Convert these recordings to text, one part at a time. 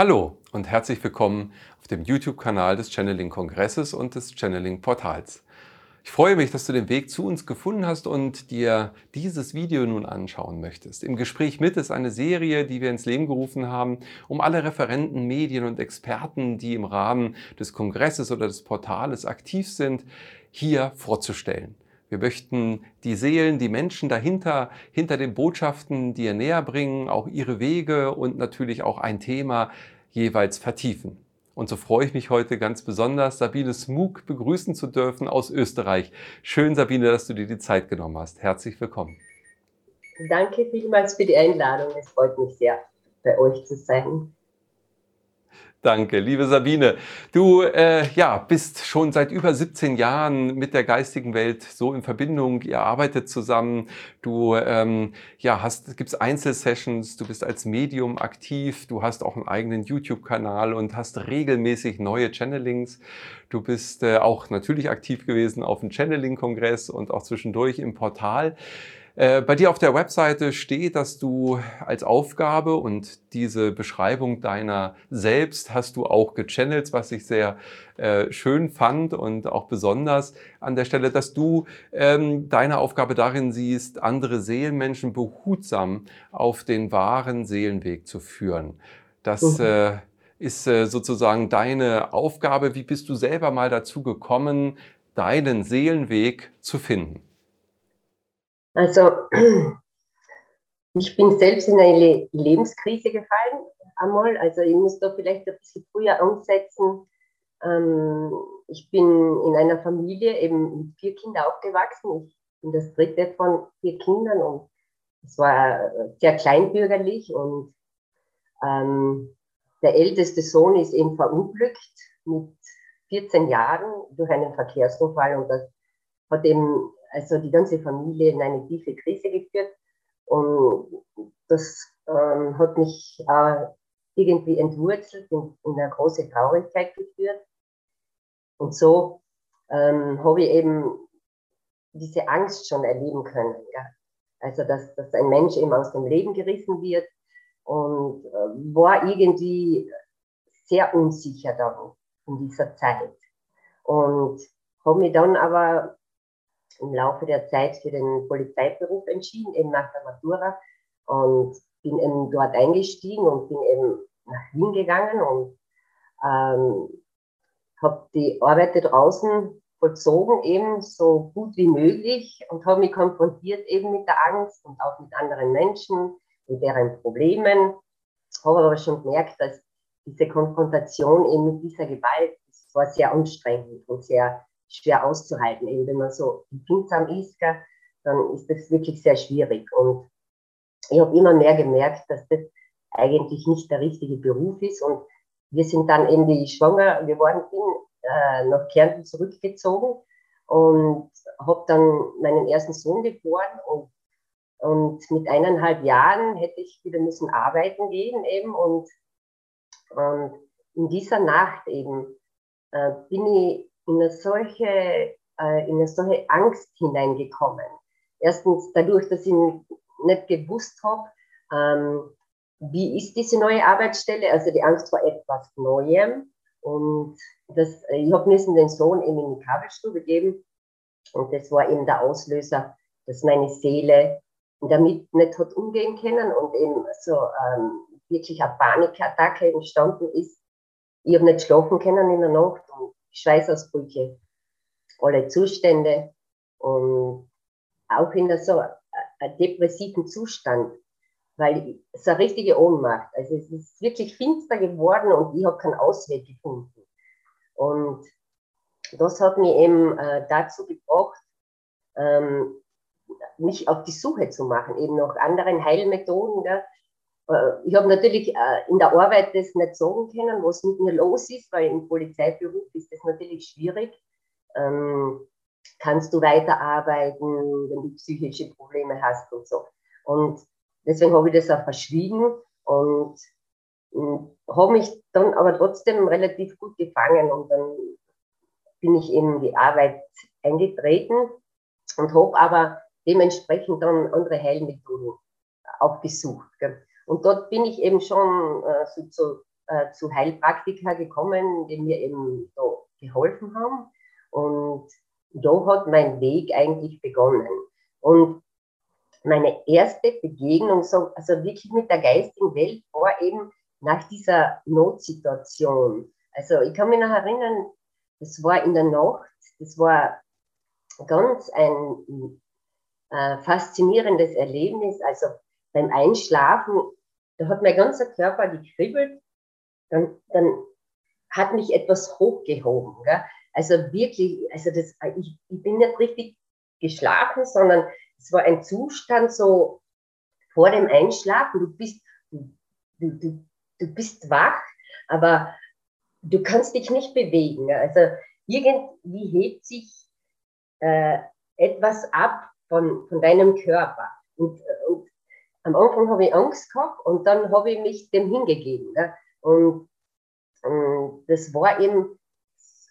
Hallo und herzlich willkommen auf dem YouTube-Kanal des Channeling-Kongresses und des Channeling-Portals. Ich freue mich, dass du den Weg zu uns gefunden hast und dir dieses Video nun anschauen möchtest. Im Gespräch mit ist eine Serie, die wir ins Leben gerufen haben, um alle Referenten, Medien und Experten, die im Rahmen des Kongresses oder des Portales aktiv sind, hier vorzustellen. Wir möchten die Seelen, die Menschen dahinter, hinter den Botschaften dir näher bringen, auch ihre Wege und natürlich auch ein Thema jeweils vertiefen. Und so freue ich mich heute ganz besonders, Sabine Smug begrüßen zu dürfen aus Österreich. Schön, Sabine, dass du dir die Zeit genommen hast. Herzlich willkommen. Danke vielmals für die Einladung. Es freut mich sehr, bei euch zu sein. Danke, liebe Sabine. Du äh, ja, bist schon seit über 17 Jahren mit der geistigen Welt so in Verbindung. Ihr arbeitet zusammen. Du ähm, ja, hast, gibt's Einzelsessions. Du bist als Medium aktiv. Du hast auch einen eigenen YouTube-Kanal und hast regelmäßig neue Channelings. Du bist äh, auch natürlich aktiv gewesen auf dem Channeling-Kongress und auch zwischendurch im Portal. Äh, bei dir auf der Webseite steht, dass du als Aufgabe und diese Beschreibung deiner selbst hast du auch gechannelt, was ich sehr äh, schön fand und auch besonders an der Stelle, dass du ähm, deine Aufgabe darin siehst, andere Seelenmenschen behutsam auf den wahren Seelenweg zu führen. Das mhm. äh, ist äh, sozusagen deine Aufgabe. Wie bist du selber mal dazu gekommen, deinen Seelenweg zu finden? Also ich bin selbst in eine Lebenskrise gefallen einmal. Also ich muss da vielleicht ein bisschen früher ansetzen. Ähm, ich bin in einer Familie eben mit vier Kindern aufgewachsen. Ich bin das dritte von vier Kindern und es war sehr kleinbürgerlich und ähm, der älteste Sohn ist eben verunglückt mit 14 Jahren durch einen Verkehrsunfall und das hat eben also die ganze Familie in eine tiefe Krise geführt. Und das ähm, hat mich äh, irgendwie entwurzelt in, in eine große Traurigkeit geführt. Und so ähm, habe ich eben diese Angst schon erleben können. Ja. Also, dass, dass ein Mensch eben aus dem Leben gerissen wird und äh, war irgendwie sehr unsicher da in dieser Zeit. Und habe mich dann aber im Laufe der Zeit für den Polizeiberuf entschieden, eben nach der Matura und bin eben dort eingestiegen und bin eben nach Wien gegangen und ähm, habe die Arbeit draußen vollzogen, eben so gut wie möglich und habe mich konfrontiert eben mit der Angst und auch mit anderen Menschen und deren Problemen. Habe aber schon gemerkt, dass diese Konfrontation eben mit dieser Gewalt, das war sehr anstrengend und sehr schwer auszuhalten. Eben wenn man so empfindsam ist, dann ist das wirklich sehr schwierig. Und ich habe immer mehr gemerkt, dass das eigentlich nicht der richtige Beruf ist. Und wir sind dann eben, wie ich schwanger geworden bin, äh, nach Kärnten zurückgezogen und habe dann meinen ersten Sohn geboren und, und mit eineinhalb Jahren hätte ich wieder müssen arbeiten gehen eben und, und in dieser Nacht eben äh, bin ich in eine solche, äh, in eine solche Angst hineingekommen. Erstens dadurch, dass ich nicht gewusst habe, ähm, wie ist diese neue Arbeitsstelle, also die Angst vor etwas Neuem. Und das, ich habe müssen den Sohn eben in die Kabelstube geben. Und das war eben der Auslöser, dass meine Seele damit nicht hat umgehen können und eben so ähm, wirklich eine Panikattacke entstanden ist. Ich habe nicht schlafen können in der Nacht und Schweißausbrüche, alle Zustände und auch in so einem depressiven Zustand, weil es eine richtige Ohnmacht. Also es ist wirklich finster geworden und ich habe keinen Ausweg gefunden. Und das hat mich eben äh, dazu gebracht, ähm, mich auf die Suche zu machen, eben nach anderen Heilmethoden. Gell? Äh, ich habe natürlich äh, in der Arbeit das nicht sagen können, was mit mir los ist, weil im Polizeiberuf ist das natürlich schwierig. Ähm, kannst du weiterarbeiten, wenn du psychische Probleme hast und so. Und deswegen habe ich das auch verschwiegen und hm, habe mich dann aber trotzdem relativ gut gefangen und dann bin ich in die Arbeit eingetreten und habe aber dementsprechend dann andere Heilmethoden aufgesucht. Gell. Und dort bin ich eben schon äh, so, so äh, zu Heilpraktika gekommen, die mir eben so geholfen haben. Und da hat mein Weg eigentlich begonnen. Und meine erste Begegnung, so, also wirklich mit der geistigen Welt, war eben nach dieser Notsituation. Also ich kann mich noch erinnern, das war in der Nacht, das war ganz ein äh, faszinierendes Erlebnis. Also beim Einschlafen, da hat mein ganzer Körper gekribbelt, dann, dann hat mich etwas hochgehoben. Gell? Also wirklich, also das, ich, ich bin nicht richtig geschlafen, sondern es war ein Zustand so vor dem Einschlafen. Du bist, du, du, du bist wach, aber du kannst dich nicht bewegen. Also irgendwie hebt sich äh, etwas ab von, von deinem Körper. Und, und am Anfang habe ich Angst gehabt und dann habe ich mich dem hingegeben. Ne? Und, und, das war eben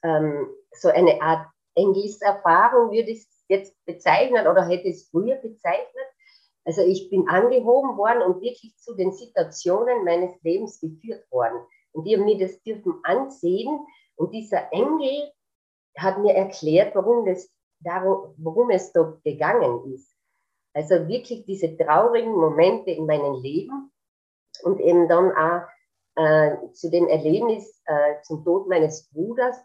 ähm, so eine Art Engelserfahrung, würde ich es jetzt bezeichnen oder hätte es früher bezeichnet. Also ich bin angehoben worden und wirklich zu den Situationen meines Lebens geführt worden. Und die haben mir das dürfen ansehen. Und dieser Engel hat mir erklärt, warum, das, darum, worum es da gegangen ist. Also wirklich diese traurigen Momente in meinem Leben und eben dann auch äh, zu dem Erlebnis äh, zum Tod meines Bruders.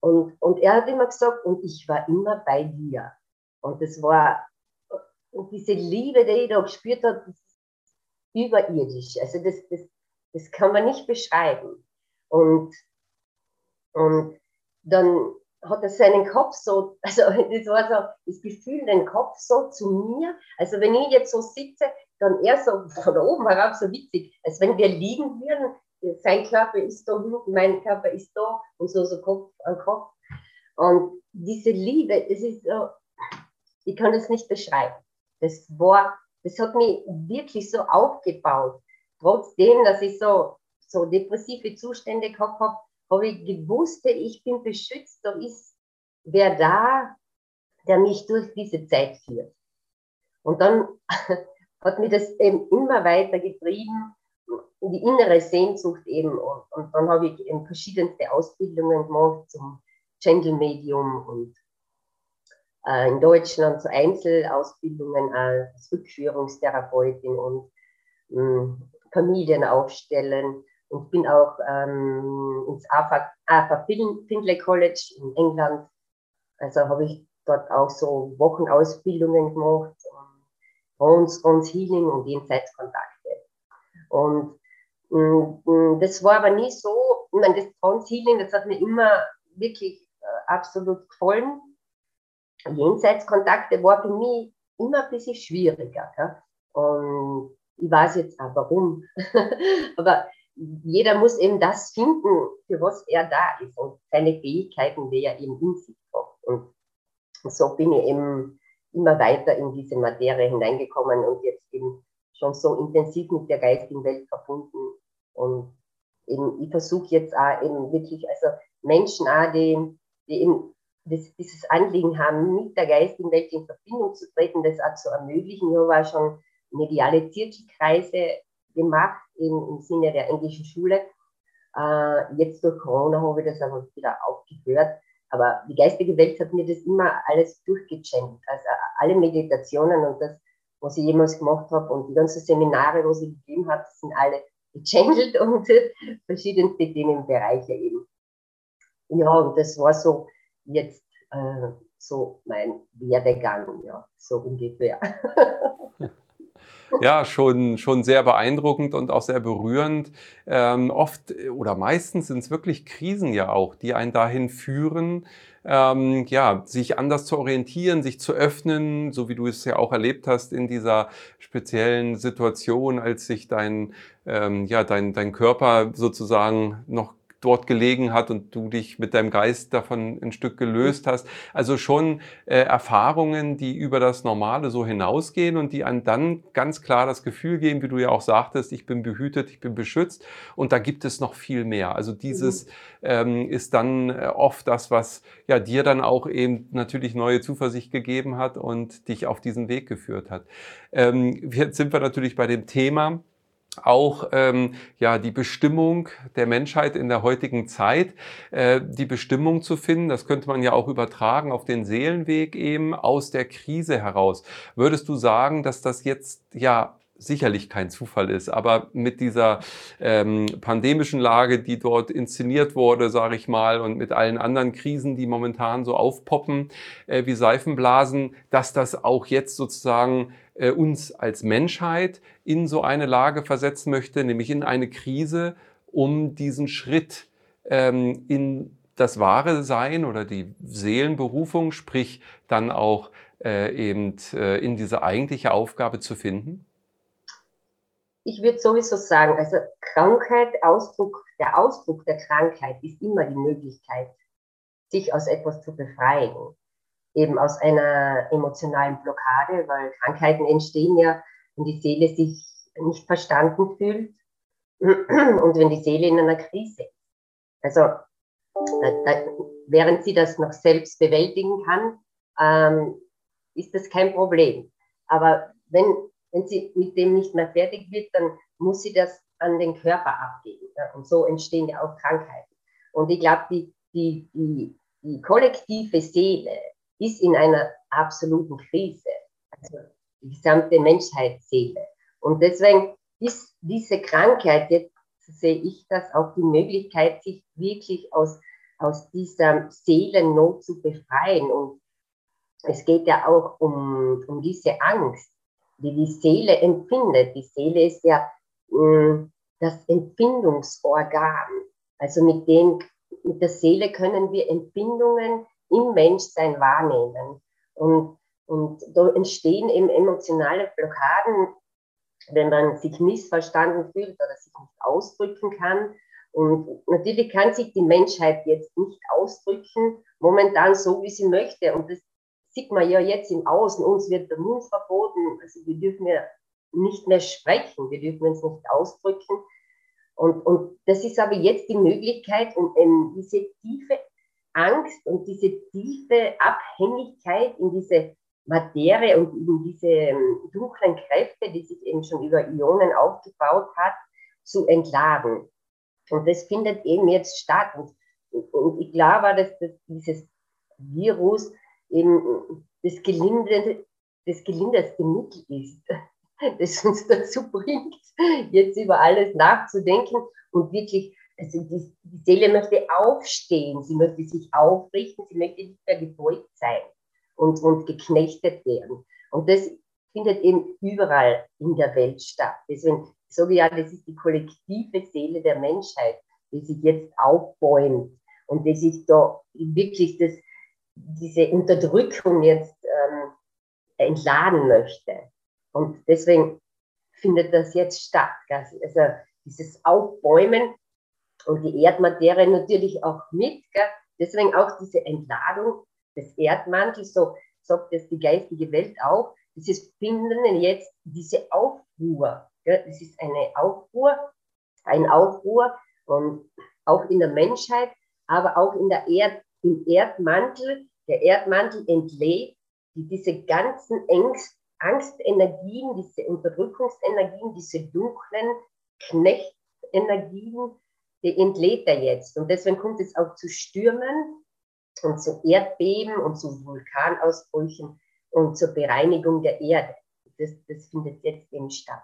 Und, und er hat immer gesagt, und ich war immer bei dir. Und das war, und diese Liebe, die ich da gespürt habe, überirdisch. Also das, das, das kann man nicht beschreiben. Und, und dann hat er seinen Kopf so, also das war so das Gefühl, den Kopf so zu mir. Also wenn ich jetzt so sitze, dann er so von oben herab so witzig, als wenn wir liegen würden. Sein Körper ist da hinten, mein Körper ist da und so, so Kopf an Kopf. Und diese Liebe, das ist so, ich kann das nicht beschreiben. Das war, das hat mich wirklich so aufgebaut. Trotzdem, dass ich so, so depressive Zustände gehabt habe, habe ich gewusst, ich bin beschützt, da ist wer da, der mich durch diese Zeit führt. Und dann hat mich das eben immer weiter getrieben, die innere Sehnsucht eben. Und, und dann habe ich eben verschiedenste Ausbildungen gemacht zum Gentle Medium und äh, in Deutschland so Einzelausbildungen als Rückführungstherapeutin und mh, hm, Familien aufstellen und bin auch ähm, ins AFA, AFA Findlay College in England. Also habe ich dort auch so Wochenausbildungen gemacht, Trance, Trance Healing und Jenseitskontakte. Und mh, hm, das war aber nie so, ich meine, das Trance Healing, das hat mir immer wirklich äh, absolut gefallen Jenseitskontakte war für mich immer ein bisschen schwieriger. Gell? Und ich weiß jetzt auch warum. Aber jeder muss eben das finden, für was er da ist und seine Fähigkeiten, die er eben in sich hat. Und so bin ich eben immer weiter in diese Materie hineingekommen und jetzt eben schon so intensiv mit der geistigen Welt verbunden. Und eben, ich versuche jetzt auch eben wirklich, also Menschen auch, die, die eben das, dieses Anliegen haben, mit der geistigen Welt in Verbindung zu treten, das auch zu ermöglichen. Ich habe auch schon mediale Zirkelkreise gemacht im, im Sinne der englischen Schule. Äh, jetzt durch Corona habe ich das aber wieder aufgehört. Aber die geistige Welt hat mir das immer alles durchgechannelt. Also alle Meditationen und das, was ich jemals gemacht habe und die ganzen Seminare, was ich gegeben habe, sind alle gechannelt und verschiedenste Themenbereiche eben. Ja, und das war so jetzt äh, so mein Werdegang, ja, so ungefähr. ja, schon, schon sehr beeindruckend und auch sehr berührend. Ähm, oft oder meistens sind es wirklich Krisen ja auch, die einen dahin führen, ähm, ja, sich anders zu orientieren, sich zu öffnen, so wie du es ja auch erlebt hast in dieser speziellen Situation, als sich dein, ähm, ja, dein, dein Körper sozusagen noch dort gelegen hat und du dich mit deinem Geist davon ein Stück gelöst hast. Also schon äh, Erfahrungen, die über das Normale so hinausgehen und die an dann ganz klar das Gefühl geben, wie du ja auch sagtest, ich bin behütet, ich bin beschützt und da gibt es noch viel mehr. Also dieses mhm. ähm, ist dann äh, oft das, was ja dir dann auch eben natürlich neue Zuversicht gegeben hat und dich auf diesen Weg geführt hat. Ähm, jetzt sind wir natürlich bei dem Thema, auch ähm, ja die Bestimmung der Menschheit in der heutigen Zeit, äh, die Bestimmung zu finden. Das könnte man ja auch übertragen auf den Seelenweg eben aus der Krise heraus. Würdest du sagen, dass das jetzt ja sicherlich kein Zufall ist, aber mit dieser ähm, pandemischen Lage, die dort inszeniert wurde, sage ich mal, und mit allen anderen Krisen, die momentan so aufpoppen äh, wie Seifenblasen, dass das auch jetzt sozusagen äh, uns als Menschheit in so eine Lage versetzen möchte, nämlich in eine Krise, um diesen Schritt ähm, in das wahre Sein oder die Seelenberufung, sprich dann auch äh, eben äh, in diese eigentliche Aufgabe zu finden? Ich würde sowieso sagen, also Krankheit, Ausdruck, der Ausdruck der Krankheit ist immer die Möglichkeit, sich aus etwas zu befreien. Eben aus einer emotionalen Blockade, weil Krankheiten entstehen ja, wenn die Seele sich nicht verstanden fühlt und wenn die Seele in einer Krise ist. Also, da, während sie das noch selbst bewältigen kann, ähm, ist das kein Problem. Aber wenn wenn sie mit dem nicht mehr fertig wird, dann muss sie das an den Körper abgeben. Ja? Und so entstehen ja auch Krankheiten. Und ich glaube, die, die, die, die kollektive Seele ist in einer absoluten Krise. Also die gesamte Menschheitsseele. Und deswegen ist diese Krankheit, jetzt sehe ich das, auch die Möglichkeit, sich wirklich aus, aus dieser Seelennot zu befreien. Und es geht ja auch um, um diese Angst wie die Seele empfindet. Die Seele ist ja mm, das Empfindungsorgan. Also mit, dem, mit der Seele können wir Empfindungen im Menschsein wahrnehmen. Und, und da entstehen eben emotionale Blockaden, wenn man sich missverstanden fühlt oder sich nicht ausdrücken kann. Und natürlich kann sich die Menschheit jetzt nicht ausdrücken, momentan so, wie sie möchte. Und das sieht man ja jetzt im Außen, uns wird der Mund verboten, also wir dürfen ja nicht mehr sprechen, wir dürfen uns nicht ausdrücken. Und, und das ist aber jetzt die Möglichkeit, um, um diese tiefe Angst und diese tiefe Abhängigkeit in diese Materie und in diese ähm, dunklen Kräfte, die sich eben schon über Ionen aufgebaut hat, zu entladen. Und das findet eben jetzt statt. Und, und ich glaube, dass das, dieses Virus eben das, gelindende, das gelindeste Mittel ist, das uns dazu bringt, jetzt über alles nachzudenken und wirklich, also die, die Seele möchte aufstehen, sie möchte sich aufrichten, sie möchte nicht mehr gebeugt sein und, und geknechtet werden. Und das findet eben überall in der Welt statt. Deswegen sage ich ja, das ist die kollektive Seele der Menschheit, die sich jetzt aufbäumt und die sich da wirklich das diese Unterdrückung jetzt ähm, entladen möchte. Und deswegen findet das jetzt statt. Also dieses Aufbäumen und die Erdmaterie natürlich auch mit. Gell? Deswegen auch diese Entladung des Erdmantels, so sagt es die geistige Welt auch, dieses Finden jetzt, diese Aufruhr. Gell? Das ist eine Aufruhr, ein Aufruhr und auch in der Menschheit, aber auch in der Erd, im Erdmantel, der Erdmantel entlädt diese ganzen Ängst, Angstenergien, diese Unterdrückungsenergien, diese dunklen Knechtenergien, die entlädt er jetzt. Und deswegen kommt es auch zu Stürmen und zu Erdbeben und zu Vulkanausbrüchen und zur Bereinigung der Erde. Das, das findet jetzt eben statt.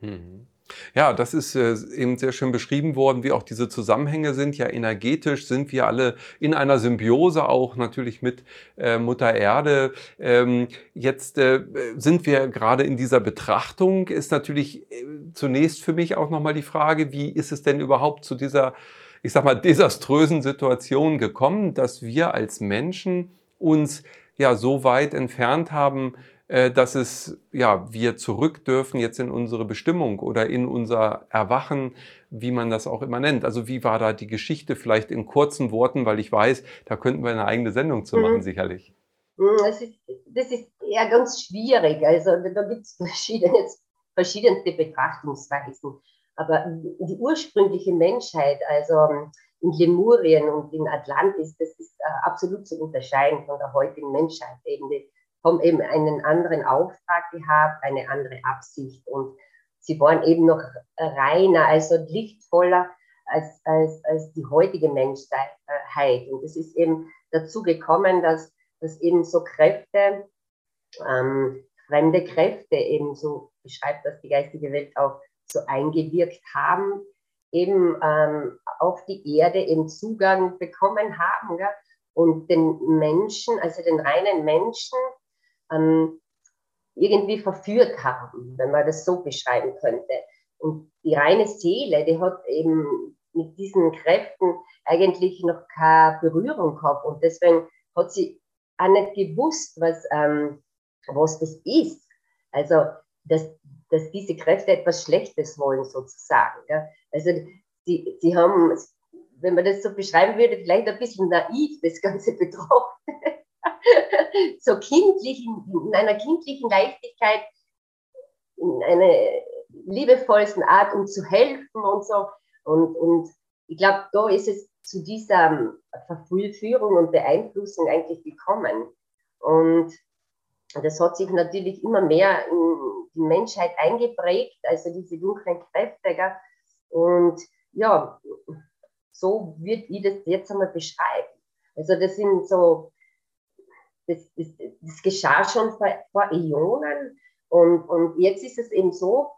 Mhm. Ja, das ist äh, eben sehr schön beschrieben worden, wie auch diese Zusammenhänge sind. Ja, energetisch sind wir alle in einer Symbiose auch natürlich mit äh, Mutter Erde. Ähm, jetzt äh, sind wir gerade in dieser Betrachtung. Ist natürlich zunächst für mich auch nochmal die Frage, wie ist es denn überhaupt zu dieser, ich sag mal, desaströsen Situation gekommen, dass wir als Menschen uns ja so weit entfernt haben dass es, ja, wir zurück dürfen jetzt in unsere Bestimmung oder in unser Erwachen, wie man das auch immer nennt. Also wie war da die Geschichte vielleicht in kurzen Worten, weil ich weiß, da könnten wir eine eigene Sendung zu machen, mhm. sicherlich. Mhm, das ist, das ist eher ganz schwierig. Also da gibt es verschiedene, verschiedenste Betrachtungsweisen. Aber die ursprüngliche Menschheit, also in Lemurien und in Atlantis, das ist äh, absolut zu unterscheiden von der heutigen Menschheit. Eben die haben eben einen anderen Auftrag gehabt, eine andere Absicht und sie waren eben noch reiner, also lichtvoller als, als, als die heutige Menschheit. Und es ist eben dazu gekommen, dass, dass eben so Kräfte, ähm, fremde Kräfte eben so beschreibt das die geistige Welt auch so eingewirkt haben, eben ähm, auf die Erde eben Zugang bekommen haben gell? und den Menschen, also den reinen Menschen, ähm, irgendwie verführt haben, wenn man das so beschreiben könnte. Und die reine Seele, die hat eben mit diesen Kräften eigentlich noch keine Berührung gehabt. Und deswegen hat sie auch nicht gewusst, was, ähm, was das ist. Also, dass, dass diese Kräfte etwas Schlechtes wollen, sozusagen. Ja. Also, sie, sie haben, wenn man das so beschreiben würde, vielleicht ein bisschen naiv das Ganze betrachtet. so kindlich, in, in einer kindlichen Leichtigkeit, in einer liebevollsten Art, um zu helfen und so. Und, und ich glaube, da ist es zu dieser ähm, Verführung und Beeinflussung eigentlich gekommen. Und das hat sich natürlich immer mehr in die Menschheit eingeprägt, also diese dunklen Kräfte. Und ja, so wird ich das jetzt einmal beschreiben. Also das sind so das, das, das geschah schon vor, vor Äonen. Und, und jetzt ist es eben so,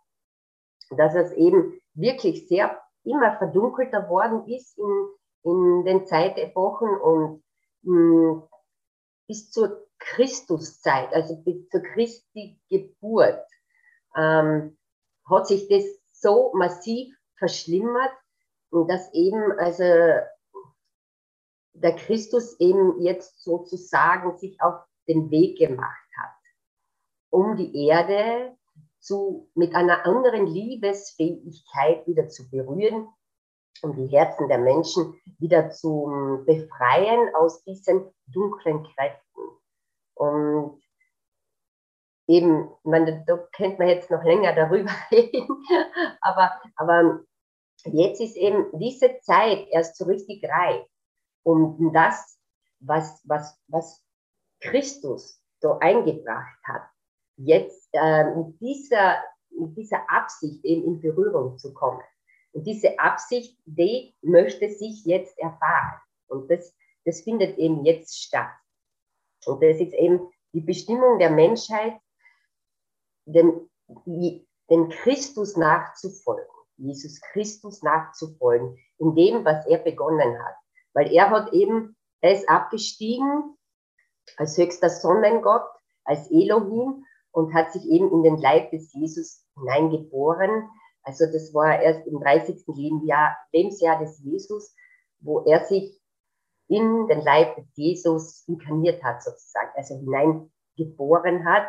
dass es eben wirklich sehr immer verdunkelter worden ist in, in den Zeitepochen und mh, hm, bis zur Christuszeit, also bis zur Christi Geburt, ähm, hat sich das so massiv verschlimmert, dass eben also der Christus eben jetzt sozusagen sich auf den Weg gemacht hat, um die Erde zu, mit einer anderen Liebesfähigkeit wieder zu berühren, um die Herzen der Menschen wieder zu befreien aus diesen dunklen Kräften. Und eben, man, da könnte man jetzt noch länger darüber reden, aber, aber jetzt ist eben diese Zeit erst so richtig reif um das, was, was, was Christus so eingebracht hat, jetzt äh, mit, dieser, mit dieser Absicht eben in Berührung zu kommen. Und diese Absicht, die möchte sich jetzt erfahren. Und das, das findet eben jetzt statt. Und das ist eben die Bestimmung der Menschheit, den, den Christus nachzufolgen, Jesus Christus nachzufolgen, in dem, was er begonnen hat. Weil er hat eben, er ist abgestiegen als höchster Sonnengott, als Elohim und hat sich eben in den Leib des Jesus hineingeboren. Also das war erst im 30. Lebensjahr, des Jesus, wo er sich in den Leib des Jesus inkarniert hat, sozusagen, also hineingeboren hat.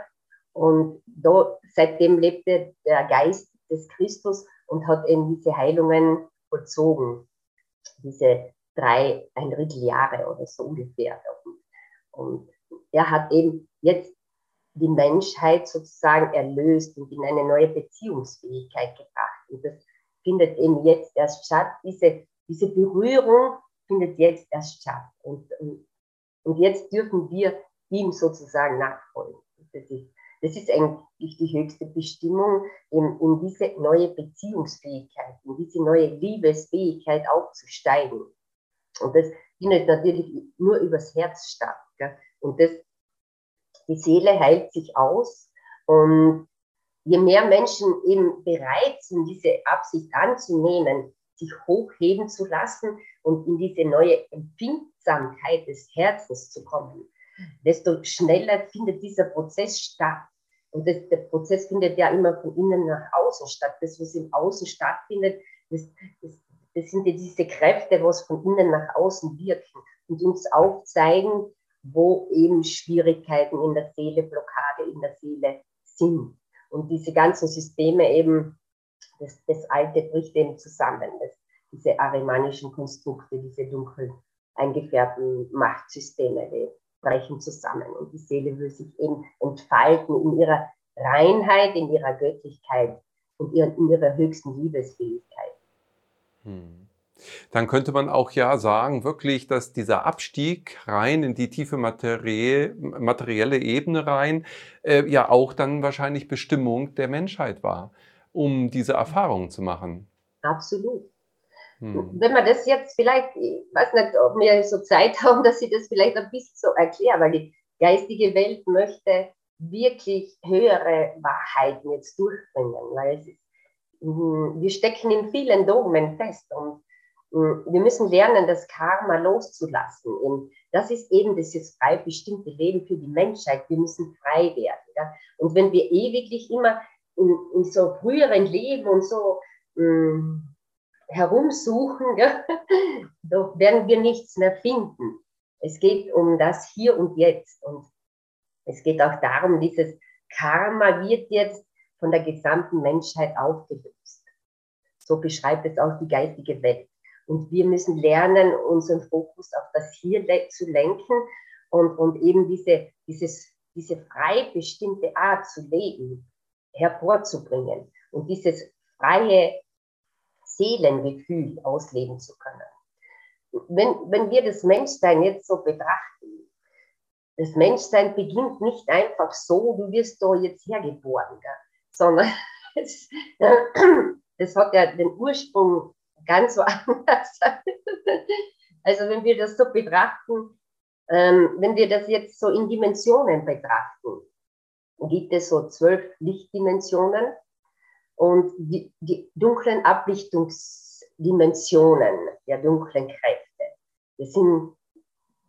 Und da, seitdem lebte der Geist des Christus und hat eben diese Heilungen vollzogen, diese drei, ein Drittel Jahre oder so ungefähr. Und er hat eben jetzt die Menschheit sozusagen erlöst und in eine neue Beziehungsfähigkeit gebracht. Und das findet eben jetzt erst statt. Diese, diese Berührung findet jetzt erst statt. Und, und, und jetzt dürfen wir ihm sozusagen nachfolgen. Das ist, das ist eigentlich die höchste Bestimmung, in, in diese neue Beziehungsfähigkeit, in diese neue Liebesfähigkeit aufzusteigen. Und das findet natürlich nur übers Herz statt. Gell? Und das, die Seele heilt sich aus. Und je mehr Menschen eben bereit sind, diese Absicht anzunehmen, sich hochheben zu lassen und in diese neue Empfindsamkeit des Herzens zu kommen, desto schneller findet dieser Prozess statt. Und das, der Prozess findet ja immer von innen nach außen statt. Das, was im Außen stattfindet, das, das das sind ja diese Kräfte, was von innen nach außen wirken und uns aufzeigen, wo eben Schwierigkeiten in der Seele, Blockade in der Seele sind. Und diese ganzen Systeme eben, das, das Alte bricht eben zusammen. Das, diese arimanischen Konstrukte, diese dunkel eingefärbten Machtsysteme, die brechen zusammen. Und die Seele will sich eben entfalten in ihrer Reinheit, in ihrer Göttlichkeit und in ihrer höchsten Liebesfähigkeit. Dann könnte man auch ja sagen, wirklich, dass dieser Abstieg rein in die tiefe materie materielle Ebene rein, äh, ja auch dann wahrscheinlich Bestimmung der Menschheit war. um diese Erfahrungen zu machen. Absolut. Hm. Wenn man das jetzt vielleicht, ich weiß nicht, ob wir so Zeit haben, dass ich das vielleicht ein bisschen so erkläre, weil die geistige Welt möchte wirklich höhere Wahrheiten jetzt durchbringen, weil es ist, wir stecken in vielen Dogmen fest und hm, wir müssen lernen, das Karma loszulassen. Und das ist eben dieses frei bestimmte Leben für die Menschheit. Wir müssen frei werden. Ja? Und wenn wir ewiglich immer in, in so früheren Leben und so mh, herumsuchen, ja, doch werden wir nichts mehr finden. Es geht um das Hier und Jetzt. Und es geht auch darum, dieses Karma wird jetzt von der gesamten Menschheit aufgelöst. So beschreibt es auch die geistige Welt. Und wir müssen lernen, unseren Fokus auf das Hier zu lenken und, und eben diese, dieses, diese frei bestimmte Art zu leben hervorzubringen und dieses freie Seelengefühl ausleben zu können. Wenn, wenn wir das Menschsein jetzt so betrachten, das Menschsein beginnt nicht einfach so, du wirst da jetzt hergeboren, gell? Sondern es, das hat ja den Ursprung ganz woanders. Also wenn wir das so betrachten, ähm, wenn wir das jetzt so in Dimensionen betrachten, gibt es so zwölf Lichtdimensionen und die, die dunklen Ablichtungsdimensionen der dunklen Kräfte. Das sind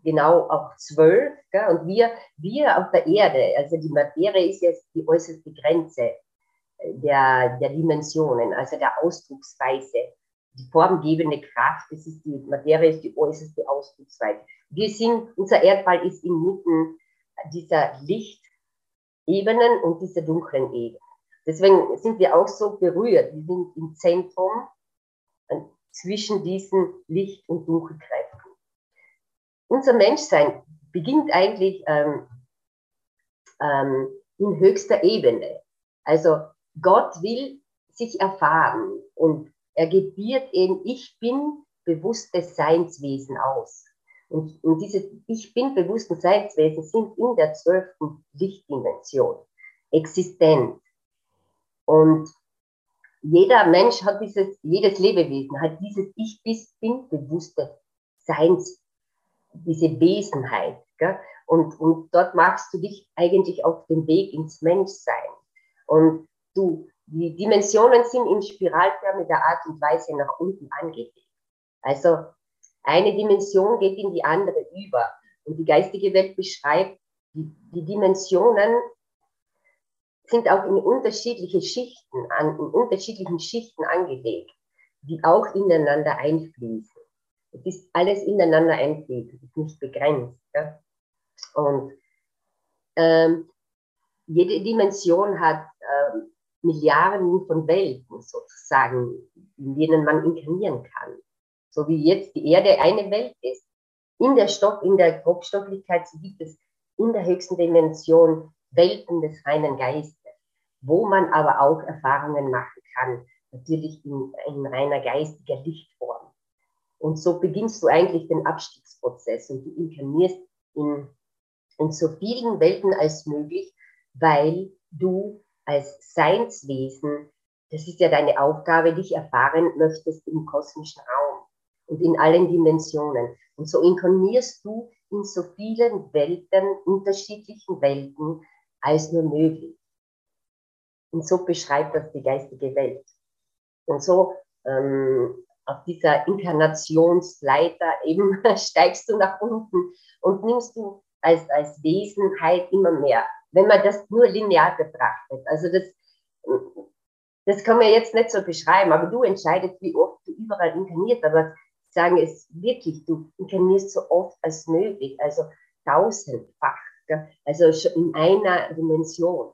genau auch zwölf. Gell? Und wir, wir auf der Erde, also die Materie ist jetzt die äußerste Grenze äh, der, der Dimensionen, also der Ausdrucksweise. Die formgebende Kraft, das ist die Materie, ist die äußerste Ausdrucksweise. Wir sind, unser Erdball ist inmitten dieser Lichtebenen und dieser dunklen Ebenen. Deswegen sind wir auch so berührt. Wir sind im Zentrum äh, zwischen diesen Licht- und Dunkelkräften. Unser Menschsein beginnt eigentlich ähm, ähm, in höchster Ebene. Also Gott will sich erfahren und er gebiert eben Ich bin bewusstes Seinswesen aus. Und, und diese Ich bin bewussten Seinswesen sind in der zwölften Lichtdimension existent. Und jeder Mensch hat dieses, jedes Lebewesen hat dieses Ich bin bewusste Seins, diese Wesenheit. Gell? Und, und dort machst du dich eigentlich auf den Weg ins Menschsein. Und du, die Dimensionen sind in spiralförmiger Art und Weise nach unten angelegt. Also eine Dimension geht in die andere über. Und die geistige Welt beschreibt die, die Dimensionen sind auch in unterschiedliche Schichten, an, in unterschiedlichen Schichten angelegt, die auch ineinander einfließen. Es ist alles ineinander einfließen, es ist nicht begrenzt. Ja? Und ähm, jede Dimension hat ähm, Milliarden von Welten sozusagen, in denen man inkarnieren kann. So wie jetzt die Erde eine Welt ist. In der Stoff, in der Grobstofflichkeit gibt es in der höchsten Dimension Welten des reinen Geistes wo man aber auch Erfahrungen machen kann, natürlich in, in reiner geistiger Lichtform. Und so beginnst du eigentlich den Abstiegsprozess und du inkarnierst in, in so vielen Welten als möglich, weil du als Seinswesen, das ist ja deine Aufgabe, dich erfahren möchtest im kosmischen Raum und in allen Dimensionen. Und so inkarnierst du in so vielen Welten, unterschiedlichen Welten, als nur möglich. Und so beschreibt das die geistige Welt. Und so ähm, auf dieser Inkarnationsleiter eben steigst du nach unten und nimmst du als, als Wesenheit immer mehr. Wenn man das nur linear betrachtet. Also das, das kann man jetzt nicht so beschreiben, aber du entscheidest, wie oft du überall inkarnierst. Aber sagen es wirklich, du inkarnierst so oft als möglich, also tausendfach, gell? also schon in einer Dimension.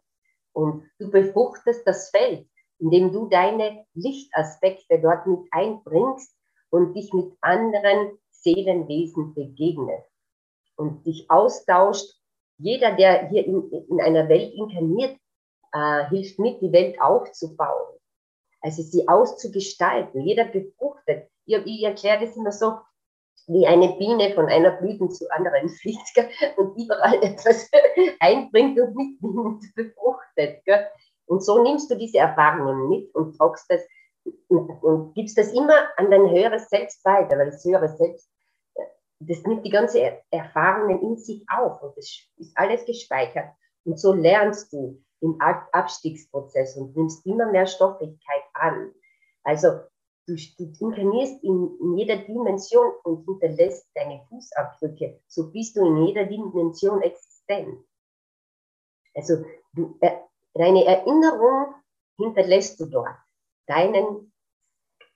Und du befruchtest das Feld, indem du deine Lichtaspekte dort mit einbringst und dich mit anderen Seelenwesen begegnest und dich austauscht. Jeder, der hier in, in einer Welt inkarniert, äh, hilft mit, die Welt aufzubauen. Also sie auszugestalten. Jeder befruchtet. Ich, ich erkläre das immer so, wie eine Biene von einer Blüte zu anderen fliegt gell? und überall etwas einbringt und mit Bienen befruchtet. Gell? Und so nimmst du diese Erfahrungen mit und tragst das und, und gibst das immer an dein höheres Selbst weiter, weil das höhere Selbst, das nimmt die ganze Erfahrungen in sich auf und das ist alles gespeichert. Und so lernst du im Abstiegsprozess und nimmst immer mehr Stofflichkeit an. Also du, du inkarnierst in, in, jeder Dimension und hinterlässt deine Fußabdrücke. So bist du in jeder Dimension existent. Also du, äh, deine Erinnerung hinterlässt du dort. Deinen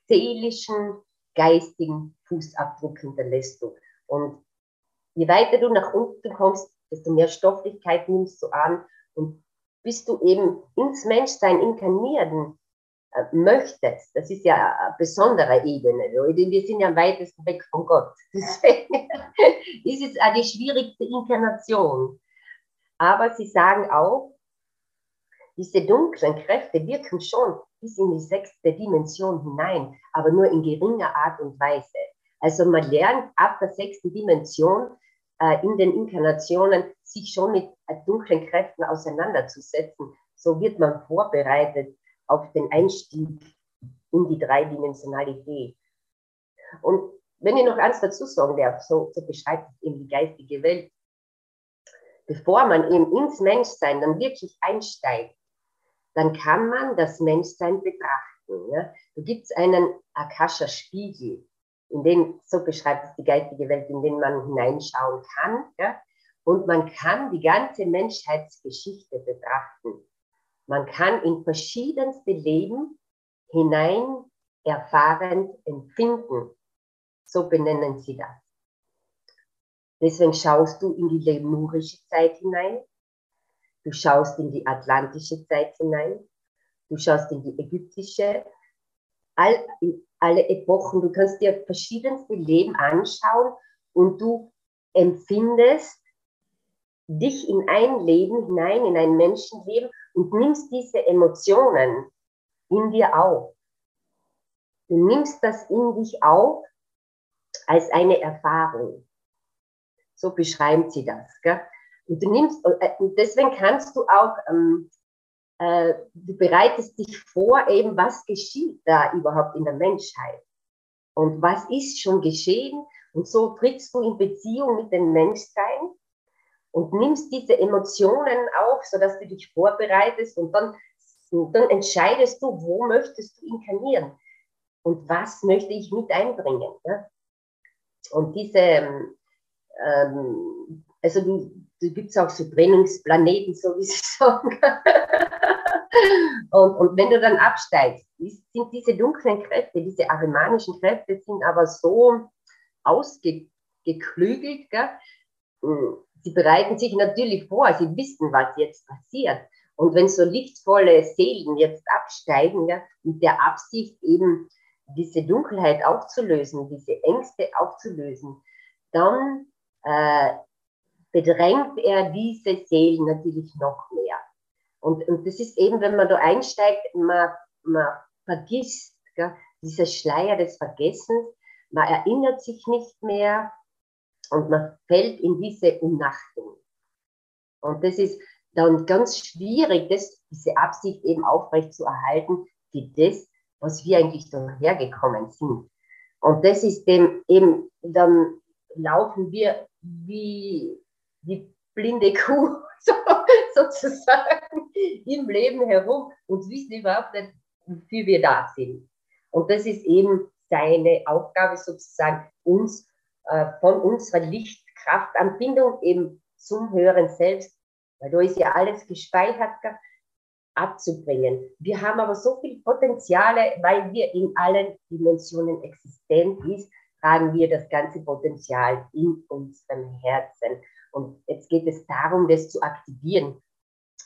seelischen, geistigen Fußabdruck hinterlässt du. Und je weiter du nach unten kommst, desto mehr Stofflichkeit nimmst du an und bis du eben ins Menschsein inkarnieren äh, möchtest, das ist ja eine besondere Ebene, wir sind ja am weitesten weg von Gott. Deswegen ist es die schwierigste Inkarnation. Aber sie sagen auch, diese dunklen Kräfte wirken schon bis in die sechste Dimension hinein, aber nur in geringer Art und Weise. Also man lernt ab der sechsten Dimension äh, in den Inkarnationen sich schon mit äh, dunklen Kräften auseinanderzusetzen. So wird man vorbereitet auf den Einstieg in die Dreidimensionalität. Und wenn ich noch eins dazu sagen darf, so, so beschreibt es eben die geistige Welt, bevor man eben ins Menschsein dann wirklich einsteigt, dann kann man das Menschsein betrachten. Ja? Da gibt es einen Akasha-Spiegel, in den, so beschreibt es die geistige Welt, in den man hineinschauen kann. Ja? Und man kann die ganze Menschheitsgeschichte betrachten. Man kann in verschiedenste Leben hinein erfahrend empfinden. So benennen sie das. Deswegen schaust du in die lemurische Zeit hinein, du schaust in die atlantische Zeit hinein, du schaust in die ägyptische, all, alle Epochen, du kannst dir verschiedenste Leben anschauen und du empfindest dich in ein Leben hinein, in ein Menschenleben und nimmst diese Emotionen in dir auf. Du nimmst das in dich auf als eine Erfahrung. So beschreiben sie das. Gell? Und du nimmst, äh, deswegen kannst du auch, ähm, äh, du bereitest dich vor, eben was geschieht da überhaupt in der Menschheit. Und was ist schon geschehen? Und so trittst du in Beziehung mit dem Menschsein und nimmst diese Emotionen auf, sodass du dich vorbereitest und dann, und dann entscheidest du, wo möchtest du inkarnieren und was möchte ich mit einbringen. Ja? Und diese, ähm, also du, du gibt es auch so Trainingsplaneten, so wie sie sagen. Und, und wenn du dann absteigst, sind diese dunklen Kräfte, diese arimanischen Kräfte sind aber so ausgeklügelt, gell? sie bereiten sich natürlich vor, sie wissen, was jetzt passiert. Und wenn so lichtvolle Seelen jetzt absteigen, ja, mit der Absicht eben diese Dunkelheit aufzulösen, diese Ängste aufzulösen, dann äh, bedrängt er diese Seelen natürlich noch mehr. Und, und das ist eben, wenn man da einsteigt, man, man vergisst, gell, dieser Schleier des Vergessens, man erinnert sich nicht mehr, und man fällt in diese Umnachtung. Und das ist dann ganz schwierig, das, diese Absicht eben aufrecht zu erhalten, für das, was wir eigentlich dahergekommen sind. Und das ist dem eben, dann laufen wir wie, wie blinde Kuh so, sozusagen im Leben herum und wissen überhaupt nicht, wofür wir da sind. Und das ist eben seine Aufgabe sozusagen, uns äh, von unserer Lichtkraftanbindung eben zum höheren Selbst, weil da ist ja alles gespeichert, abzubringen. Wir haben aber so viel Potenziale, weil wir in allen Dimensionen existent ist, tragen wir das ganze Potenzial in unserem Herzen. Und jetzt geht es darum, das zu aktivieren.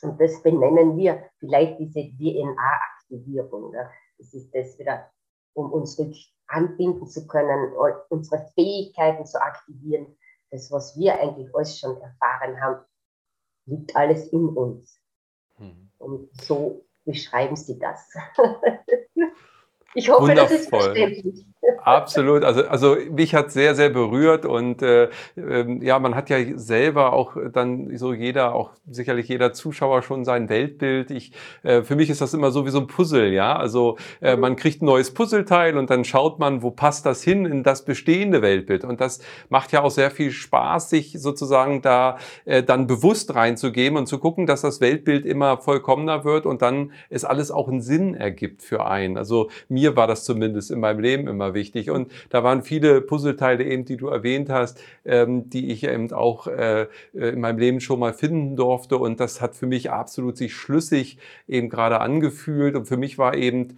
Und das benennen wir vielleicht diese DNA-Aktivierung. Das ist das wieder, um uns wirklich anbinden zu können, unsere Fähigkeiten zu aktivieren. Das, was wir eigentlich alles schon erfahren haben, liegt alles in uns. Hm. Und so beschreiben sie das. ich hoffe, Wundervoll. das ist verständlich. Absolut. Also, also mich hat sehr, sehr berührt und äh, äh, ja, man hat ja selber auch dann so jeder, auch sicherlich jeder Zuschauer schon sein Weltbild. Ich, äh, für mich ist das immer so wie so ein Puzzle, ja. Also äh, mhm. man kriegt ein neues Puzzleteil und dann schaut man, wo passt das hin in das bestehende Weltbild. Und das macht ja auch sehr viel Spaß, sich sozusagen da äh, dann bewusst reinzugeben und zu gucken, dass das Weltbild immer vollkommener wird und dann es alles auch einen Sinn ergibt für einen. Also mir war das zumindest in meinem Leben immer wichtig. Und da waren viele Puzzleteile eben, die du erwähnt hast, ähm, die ich eben auch äh, äh, in meinem Leben schon mal finden durfte. Und das hat für mich absolut sich schlüssig eben gerade angefühlt. Und für mich war eben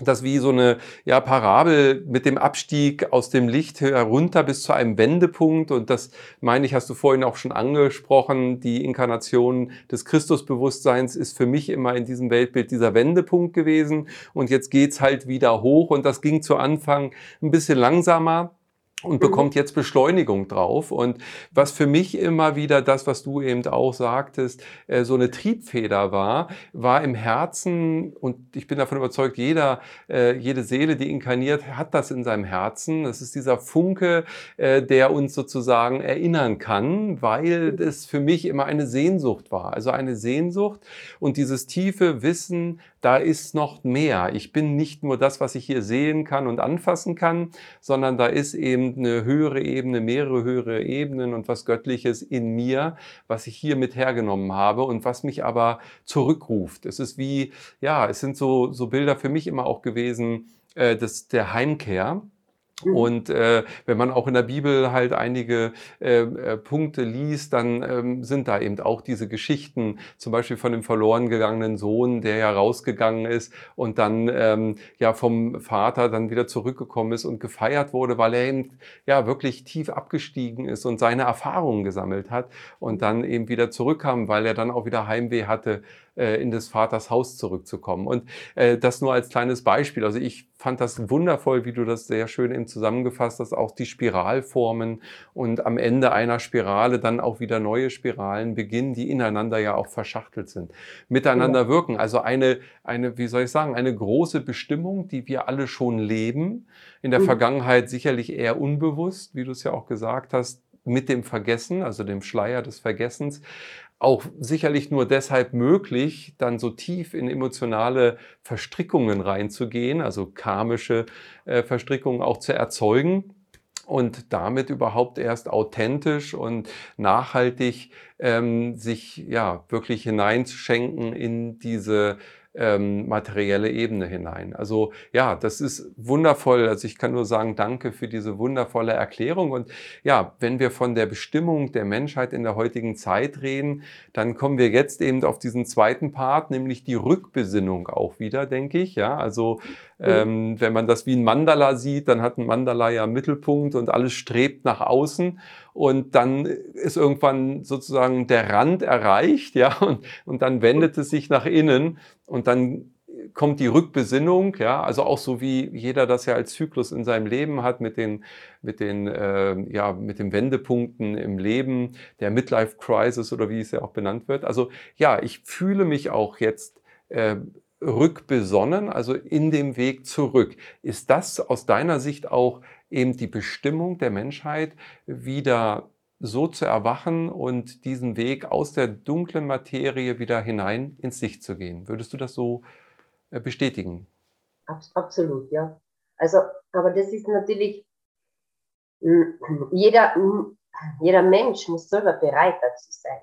das wie so eine ja, Parabel mit dem Abstieg aus dem Licht herunter bis zu einem Wendepunkt. Und das meine ich, hast du vorhin auch schon angesprochen. Die Inkarnation des Christusbewusstseins ist für mich immer in diesem Weltbild dieser Wendepunkt gewesen. Und jetzt geht's halt wieder hoch. Und das ging zu Anfang ein bisschen langsamer und mhm. bekommt jetzt Beschleunigung drauf. Und was für mich immer wieder das, was du eben auch sagtest, äh, so eine Triebfeder war, war im Herzen, und ich bin davon überzeugt, jeder, äh, jede Seele, die inkarniert, hat das in seinem Herzen. Das ist dieser Funke, äh, der uns sozusagen erinnern kann, weil es für mich immer eine Sehnsucht war. Also eine Sehnsucht und dieses tiefe Wissen, da ist noch mehr. Ich bin nicht nur das, was ich hier sehen kann und anfassen kann, sondern da ist eben eine höhere Ebene, mehrere höhere Ebenen und was Göttliches in mir, was ich hier mit hergenommen habe und was mich aber zurückruft. Es ist wie, ja, es sind so, so Bilder für mich immer auch gewesen, äh, des, der Heimkehr. Mhm. Und äh, wenn man auch in der Bibel halt einige äh, äh, Punkte liest, dann ähm, sind da eben auch diese Geschichten, zum Beispiel von dem verloren gegangenen Sohn, der ja rausgegangen ist und dann ähm, ja vom Vater dann wieder zurückgekommen ist und gefeiert wurde, weil er eben ja wirklich tief abgestiegen ist und seine Erfahrungen gesammelt hat und dann eben wieder zurückkam, weil er dann auch wieder Heimweh hatte äh, in des Vaters Haus zurückzukommen. Und äh, das nur als kleines Beispiel. Also ich fand das wundervoll, wie du das sehr schön eben zusammengefasst hast, auch die Spiralformen und am Ende einer Spirale dann auch wieder neue Spiralen beginnen, die ineinander ja auch verschachtelt sind, miteinander ja. wirken. Also eine, eine, wie soll ich sagen, eine große Bestimmung, die wir alle schon leben, in der mhm. Vergangenheit sicherlich eher unbewusst, wie du es ja auch gesagt hast, mit dem Vergessen, also dem Schleier des Vergessens auch sicherlich nur deshalb möglich, dann so tief in emotionale Verstrickungen reinzugehen, also karmische äh, Verstrickungen auch zu erzeugen und damit überhaupt erst authentisch und nachhaltig ähm, sich ja wirklich hineinzuschenken in diese ähm, materielle Ebene hinein. Also ja, das ist wundervoll. Also ich kann nur sagen, danke für diese wundervolle Erklärung. Und ja, wenn wir von der Bestimmung der Menschheit in der heutigen Zeit reden, dann kommen wir jetzt eben auf diesen zweiten Part, nämlich die Rückbesinnung auch wieder, denke ich. Ja, also ähm, wenn man das wie ein Mandala sieht, dann hat ein Mandala ja einen Mittelpunkt und alles strebt nach außen. Und dann ist irgendwann sozusagen der Rand erreicht, ja, und, und dann wendet es sich nach innen und dann kommt die Rückbesinnung, ja, also auch so wie jeder das ja als Zyklus in seinem Leben hat mit den, mit den, äh, ja, mit den Wendepunkten im Leben, der Midlife Crisis oder wie es ja auch benannt wird. Also ja, ich fühle mich auch jetzt äh, rückbesonnen, also in dem Weg zurück. Ist das aus deiner Sicht auch eben die Bestimmung der Menschheit, wieder so zu erwachen und diesen Weg aus der dunklen Materie wieder hinein ins Licht zu gehen? Würdest du das so äh, bestätigen? Absolut, ja. Also, aber das ist natürlich, jeder, jeder Mensch muss selber bereit dazu sein.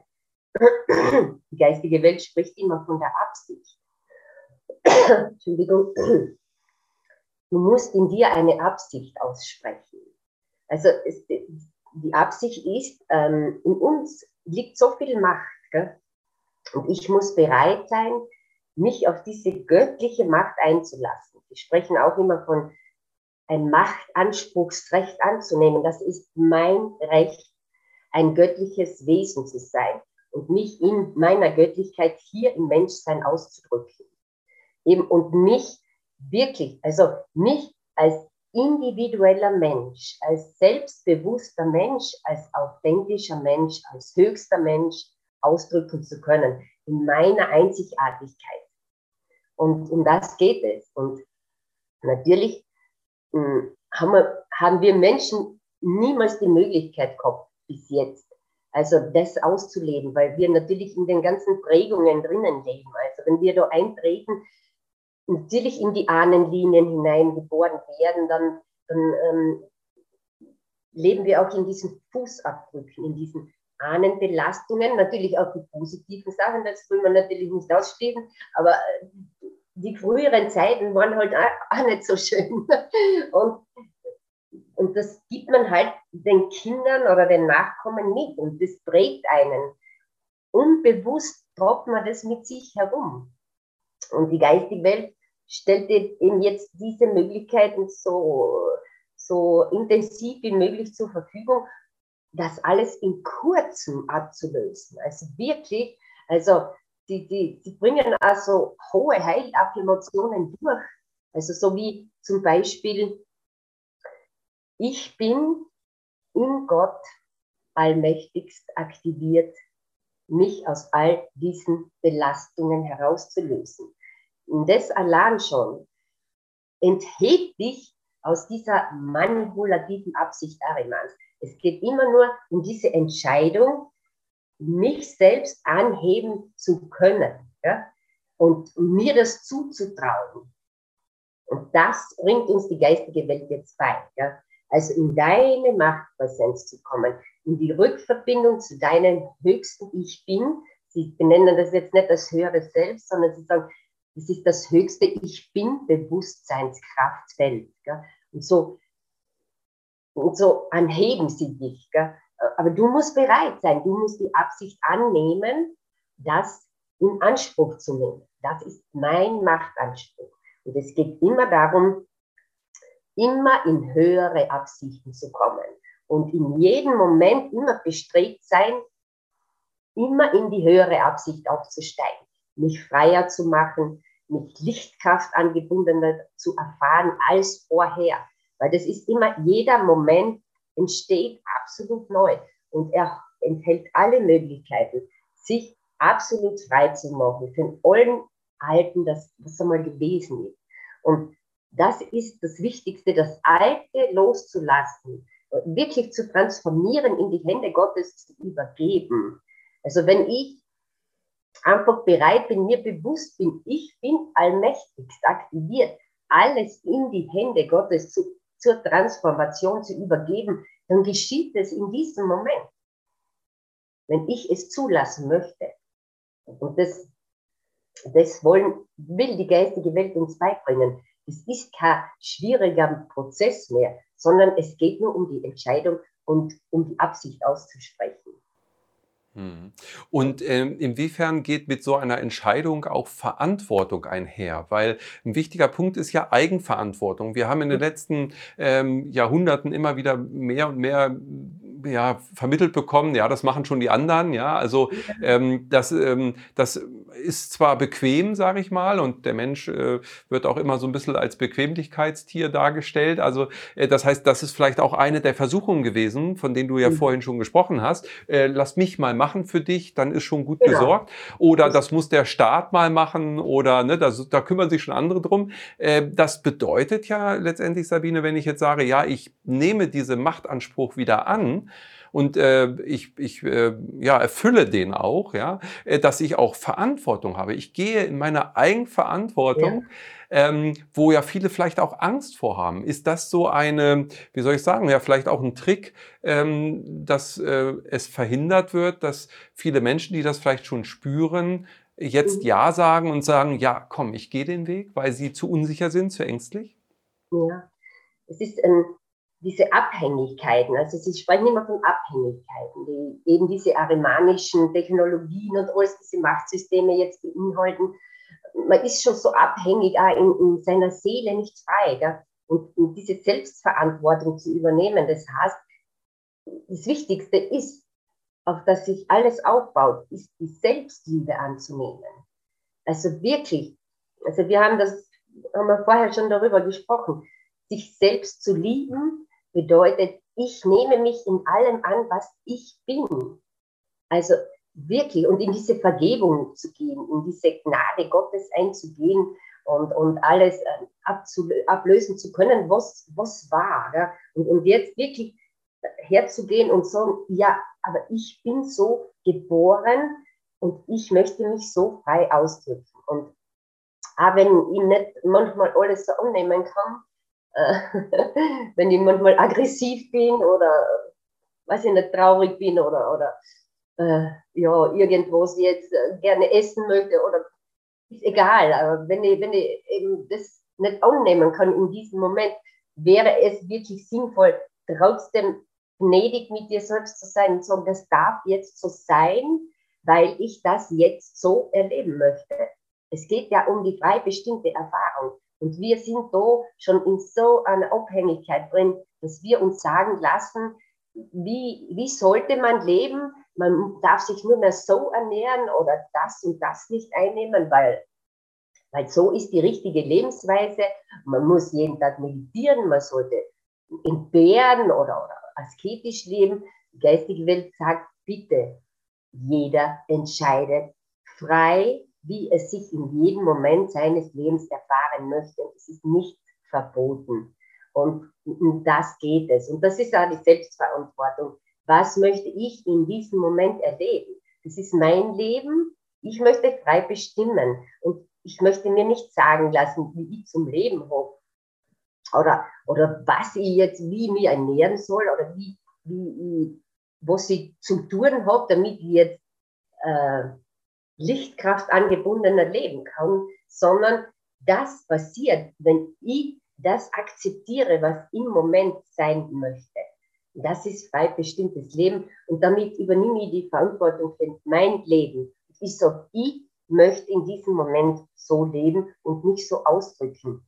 Die geistige Welt spricht immer von der Absicht. Entschuldigung, du musst in dir eine Absicht aussprechen. Also es, die Absicht ist, ähm, in uns liegt so viel Macht. Gell? Und ich muss bereit sein, mich auf diese göttliche Macht einzulassen. Wir sprechen auch immer von ein Machtanspruchsrecht anzunehmen. Das ist mein Recht, ein göttliches Wesen zu sein und mich in meiner Göttlichkeit hier im Menschsein auszudrücken eben und mich wirklich, also mich als individueller Mensch, als selbstbewusster Mensch, als authentischer Mensch, als höchster Mensch ausdrücken zu können, in meiner Einzigartigkeit. Und um das geht es. Und natürlich, hm, haben wir, haben wir Menschen niemals die Möglichkeit gehabt, bis jetzt, also das auszuleben, weil wir natürlich in den ganzen Prägungen drinnen leben. Also wenn wir da eintreten, natürlich in die Ahnenlinien hineingeboren werden, dann, dann ähm, leben wir auch in diesen Fußabdrücken, in diesen Ahnenbelastungen, natürlich auch die positiven Sachen, das will man natürlich nicht ausschließen, aber äh, die früheren Zeiten waren halt auch nicht so schön. Und, und das gibt man halt den Kindern oder den Nachkommen mit und das prägt einen. Unbewusst tropft man das mit sich herum. Und die geistige Welt stellt eben jetzt diese Möglichkeiten so, so intensiv wie möglich zur Verfügung, das alles in kurzem abzulösen. Also wirklich, also die, die, die bringen also hohe Heilaffirmationen durch. Also so wie zum Beispiel, ich bin in Gott allmächtigst aktiviert, mich aus all diesen Belastungen herauszulösen. Und das allein schon enthebt dich aus dieser manipulativen Absicht Arimans. Es geht immer nur um diese Entscheidung, mich selbst anheben zu können ja? und mir das zuzutrauen. Und das bringt uns die geistige Welt jetzt bei. Ja? Also in deine Machtpräsenz zu kommen, in die Rückverbindung zu deinem höchsten Ich Bin. Sie benennen das jetzt nicht das höhere Selbst, sondern sie sagen, das ist das höchste Ich Bin Bewusstseinskraftfeld. Ja? Und so und so anheben sie dich. Gell? Aber du musst bereit sein, du musst die Absicht annehmen, das in Anspruch zu nehmen. Das ist mein Machtanspruch. Und es geht immer darum, immer in höhere Absichten zu kommen und in jedem Moment immer bestrebt sein, immer in die höhere Absicht aufzusteigen, mich freier zu machen, mich Lichtkraft angebundener zu erfahren als vorher. Weil das ist immer, jeder Moment entsteht absolut neu und er enthält alle Möglichkeiten, sich absolut frei zu machen von allen Alten, das, was einmal gewesen ist. Und das ist das Wichtigste, das Alte loszulassen, wirklich zu transformieren, in die Hände Gottes zu übergeben. Also wenn ich einfach bereit bin, mir bewusst bin, ich bin allmächtigst aktiviert, alles in die Hände Gottes zu zur Transformation zu übergeben, dann geschieht es in diesem Moment, wenn ich es zulassen möchte. Und das, das wollen, will die geistige Welt uns beibringen. Es ist kein schwieriger Prozess mehr, sondern es geht nur um die Entscheidung und um die Absicht auszusprechen. Mhm. Und ähm, inwiefern geht mit so einer Entscheidung auch Verantwortung einher? Weil ein wichtiger Punkt ist ja Eigenverantwortung. Wir haben in den letzten ähm, Jahrhunderten immer wieder mehr und mehr ja, vermittelt bekommen, ja, das machen schon die anderen, ja, also ähm, das, ähm, das ist zwar bequem, sage ich mal, und der Mensch äh, wird auch immer so ein bisschen als Bequemlichkeitstier dargestellt, also äh, das heißt, das ist vielleicht auch eine der Versuchungen gewesen, von denen du ja mhm. vorhin schon gesprochen hast, äh, lass mich mal machen für dich, dann ist schon gut genau. gesorgt, oder das muss der Staat mal machen, oder ne, das, da kümmern sich schon andere drum. Äh, das bedeutet ja letztendlich, Sabine, wenn ich jetzt sage, ja, ich nehme diese Machtanspruch wieder an, und äh, ich, ich äh, ja, erfülle den auch, ja, äh, dass ich auch Verantwortung habe. Ich gehe in meine Eigenverantwortung. Ja. Ähm, wo ja viele vielleicht auch Angst vor haben. Ist das so eine, wie soll ich sagen, ja, vielleicht auch ein Trick, ähm, dass äh, es verhindert wird, dass viele Menschen, die das vielleicht schon spüren, jetzt mhm. Ja sagen und sagen, ja, komm, ich gehe den Weg, weil sie zu unsicher sind, zu ängstlich? Ja, es ist ein diese Abhängigkeiten, also Sie sprechen immer von Abhängigkeiten, die eben diese arimanischen Technologien und alles diese Machtsysteme jetzt beinhalten. Man ist schon so abhängig auch in, in seiner Seele nicht frei. Gell? Und, und diese Selbstverantwortung zu übernehmen, das heißt, das Wichtigste ist, auf das sich alles aufbaut, ist die Selbstliebe anzunehmen. Also wirklich, also wir haben das, haben wir vorher schon darüber gesprochen, sich selbst zu lieben, bedeutet, ich nehme mich in allem an, was ich bin. Also wirklich und in diese Vergebung zu gehen, in diese Gnade Gottes einzugehen und, und alles äh, ablösen zu können, was, was war. Ja? Und, und jetzt wirklich herzugehen und sagen, ja, aber ich bin so geboren und ich möchte mich so frei ausdrücken. Und auch wenn ich nicht manchmal alles so annehmen kann, wenn ich manchmal aggressiv bin oder, weiß ich nicht, traurig bin oder, oder äh, ja, irgendwas jetzt äh, gerne essen möchte oder ist egal. Aber wenn ich, wenn ich eben das nicht annehmen kann in diesem Moment, wäre es wirklich sinnvoll, trotzdem gnädig mit dir selbst zu sein und sagen, das darf jetzt so sein, weil ich das jetzt so erleben möchte. Es geht ja um die frei bestimmte Erfahrung. Und wir sind da schon in so einer Abhängigkeit drin, dass wir uns sagen lassen, wie, wie sollte man leben? Man darf sich nur mehr so ernähren oder das und das nicht einnehmen, weil, weil so ist die richtige Lebensweise. Man muss jeden Tag meditieren, man sollte entbehren oder, oder asketisch leben. Die geistige Welt sagt, bitte, jeder entscheidet frei, wie es sich in jedem Moment seines Lebens erfahren möchte. Es ist nicht verboten. Und um das geht es. Und das ist auch die Selbstverantwortung. Was möchte ich in diesem Moment erleben? Das ist mein Leben. Ich möchte frei bestimmen. Und ich möchte mir nicht sagen lassen, wie ich zum Leben habe oder, oder was ich jetzt, wie mich ernähren soll oder wie, wie ich, was ich zu tun habe, damit ich jetzt äh, Lichtkraft angebundener leben kann, sondern das passiert, wenn ich das akzeptiere, was im Moment sein möchte. Das ist frei bestimmtes Leben und damit übernehme ich die Verantwortung für mein Leben. Ich sage, ich möchte in diesem Moment so leben und mich so ausdrücken.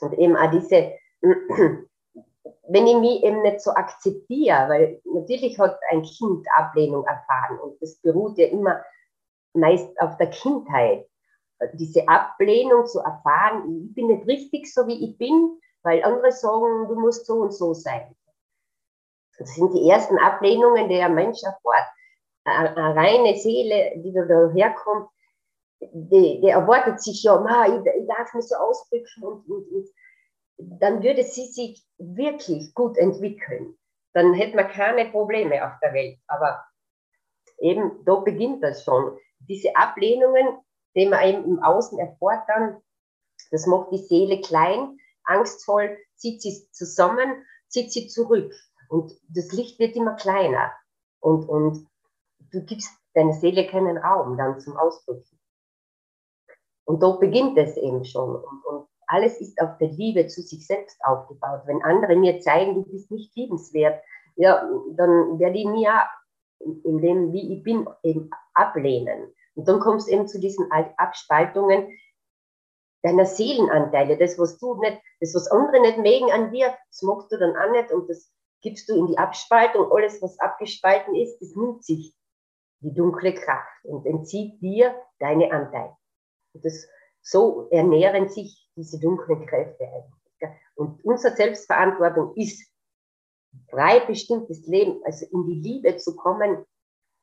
Und eben auch diese, wenn ich mich eben nicht so akzeptiere, weil natürlich hat ein Kind Ablehnung erfahren und das beruht ja immer meist auf der Kindheit. Diese Ablehnung zu erfahren, ich bin nicht richtig so wie ich bin, weil andere sagen, du musst so und so sein. Das sind die ersten Ablehnungen, die ein Mensch erfährt. Eine reine Seele, die da herkommt, die, die erwartet sich ja, ich, ich darf mich so ausdrücken und, und, und dann würde sie sich wirklich gut entwickeln. Dann hätte man keine Probleme auf der Welt. Aber eben, da beginnt das schon. Diese Ablehnungen, die man eben im Außen erfährt dann, das macht die Seele klein, angstvoll, zieht sie zusammen, zieht sie zurück. Und das Licht wird immer kleiner. Und, und du gibst deiner Seele keinen Raum dann zum Ausdrücken. Und da beginnt es eben schon. Und, und alles ist auf der Liebe zu sich selbst aufgebaut. Wenn andere mir zeigen, du bist nicht liebenswert, ja, dann werde ich mir im Leben, wie ich bin, eben ablehnen. Und dann kommst du eben zu diesen Abspaltungen deiner Seelenanteile. Das, was du nicht, das, was andere nicht mögen an dir, das magst du dann auch nicht und das gibst du in die Abspaltung. Alles, was abgespalten ist, das nimmt sich die dunkle Kraft und entzieht dir deine Anteile. Und das, so ernähren sich diese dunklen Kräfte eigentlich. Und unsere Selbstverantwortung ist, frei bestimmtes Leben, also in die Liebe zu kommen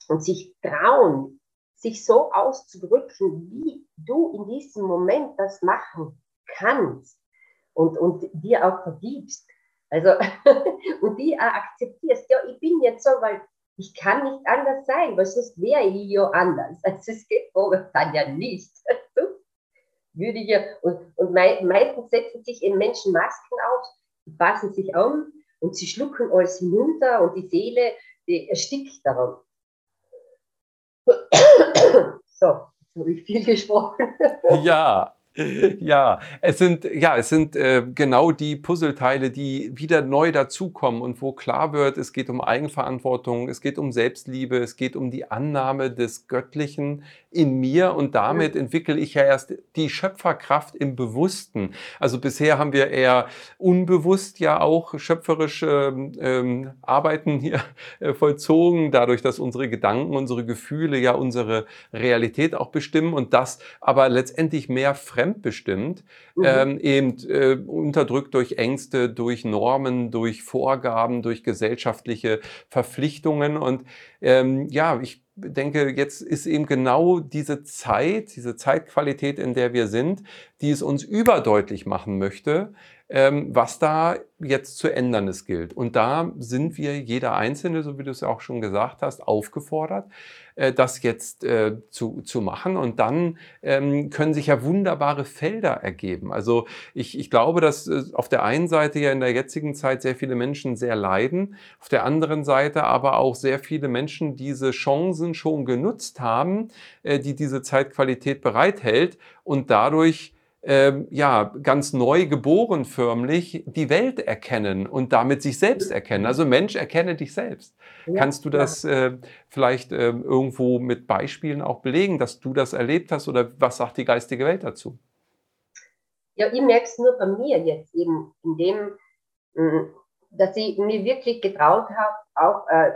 und sich trauen, sich so auszudrücken, wie du in diesem Moment das machen kannst und, und dir auch vergibst. Also, und die akzeptierst, ja, ich bin jetzt so, weil ich kann nicht anders sein, weil sonst wäre ich ja anders. Also es geht momentan ja nicht würde ich ja, und, und mei meistens setzen sich eben Menschen Masken auf, passen sich an und sie schlucken alles hinunter und die Seele, die erstickt daran. So, jetzt habe ich viel gesprochen. Ja, Ja, es sind, ja, es sind äh, genau die Puzzleteile, die wieder neu dazukommen und wo klar wird, es geht um Eigenverantwortung, es geht um Selbstliebe, es geht um die Annahme des Göttlichen in mir und damit entwickle ich ja erst die Schöpferkraft im Bewussten. Also bisher haben wir eher unbewusst ja auch schöpferische ähm, Arbeiten hier äh, vollzogen, dadurch, dass unsere Gedanken, unsere Gefühle ja unsere Realität auch bestimmen und das aber letztendlich mehr fremd fremdbestimmt, mhm. ähm, eben äh, unterdrückt durch Ängste, durch Normen, durch Vorgaben, durch gesellschaftliche Verpflichtungen. Und ähm, ja, ich denke, jetzt ist eben genau diese Zeit, diese Zeitqualität, in der wir sind, die es uns überdeutlich machen möchte, was da jetzt zu ändern es gilt. Und da sind wir, jeder Einzelne, so wie du es auch schon gesagt hast, aufgefordert, äh, das jetzt äh, zu, zu machen. Und dann ähm, können sich ja wunderbare Felder ergeben. Also ich, ich glaube, dass äh, auf der einen Seite ja in der jetzigen Zeit sehr viele Menschen sehr leiden, auf der anderen Seite aber auch sehr viele Menschen diese Chancen schon genutzt haben, die diese Zeitqualität bereithält und dadurch ähm, ja, ganz neu geboren förmlich die Welt erkennen und damit sich selbst erkennen. Also Mensch, erkenne dich selbst. Ja, Kannst du das ja. äh, vielleicht äh, irgendwo mit Beispielen auch belegen, dass du das erlebt hast oder was sagt die geistige Welt dazu? Ja, ich merke es nur bei mir jetzt eben, indem, mm, dass ich mir wirklich getraut habe, auch äh,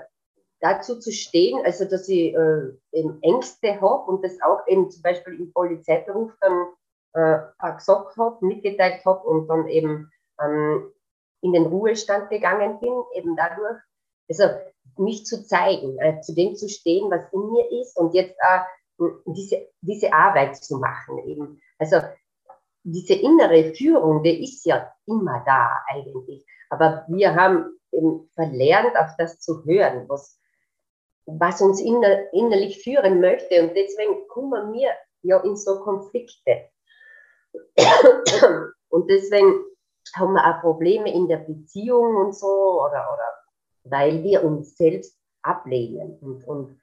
dazu zu stehen, also dass ich äh, Ängste habe und das auch eben zum Beispiel im Polizeiberuf dann äh, gesagt habe, mitgeteilt habe und dann eben ähm, in den Ruhestand gegangen bin, eben dadurch, also mich zu zeigen, äh, zu dem zu stehen, was in mir ist und jetzt äh, diese, diese Arbeit zu machen eben. Also diese innere Führung, die ist ja immer da eigentlich. Aber wir haben eben verlernt, auf das zu hören, was, was uns inner, innerlich führen möchte. Und deswegen kommen wir ja in so Konflikte. Und deswegen haben wir auch Probleme in der Beziehung und so, oder, oder weil wir uns selbst ablehnen. Und, und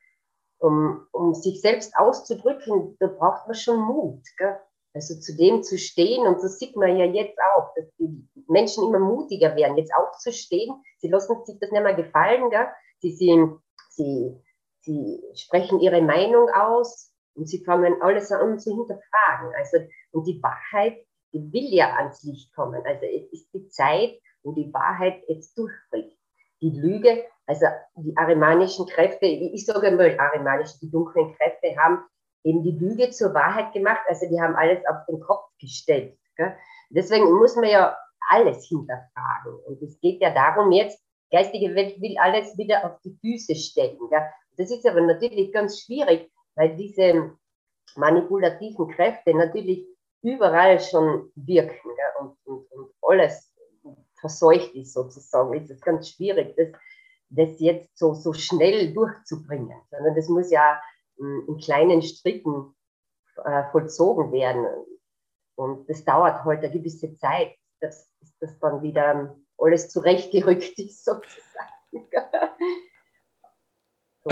um, um sich selbst auszudrücken, da braucht man schon Mut. Gell? Also zu dem zu stehen, und das sieht man ja jetzt auch, dass die Menschen immer mutiger werden, jetzt aufzustehen. Sie lassen sich das nicht mehr gefallen. Gell? Sie, sie, sie, sie sprechen ihre Meinung aus und sie fangen alles an zu hinterfragen. Also und die Wahrheit, die will ja ans Licht kommen. Also es ist die Zeit, wo die Wahrheit jetzt durchbricht. Die Lüge, also die arimanischen Kräfte, ich sage mal arimanische, die dunklen Kräfte haben eben die Lüge zur Wahrheit gemacht. Also die haben alles auf den Kopf gestellt. Gell? Deswegen muss man ja alles hinterfragen. Und es geht ja darum jetzt, geistige Welt will alles wieder auf die Füße stellen. Gell? Das ist aber natürlich ganz schwierig, weil diese manipulativen Kräfte natürlich überall schon wirken ja, und, und, und, alles verseucht ist sozusagen, ist es ganz schwierig, das, das jetzt so, so schnell durchzubringen, sondern das muss ja in, in kleinen Stricken äh, vollzogen werden. Und das dauert halt eine gewisse Zeit, dass das dann wieder alles zurechtgerückt ist sozusagen. so.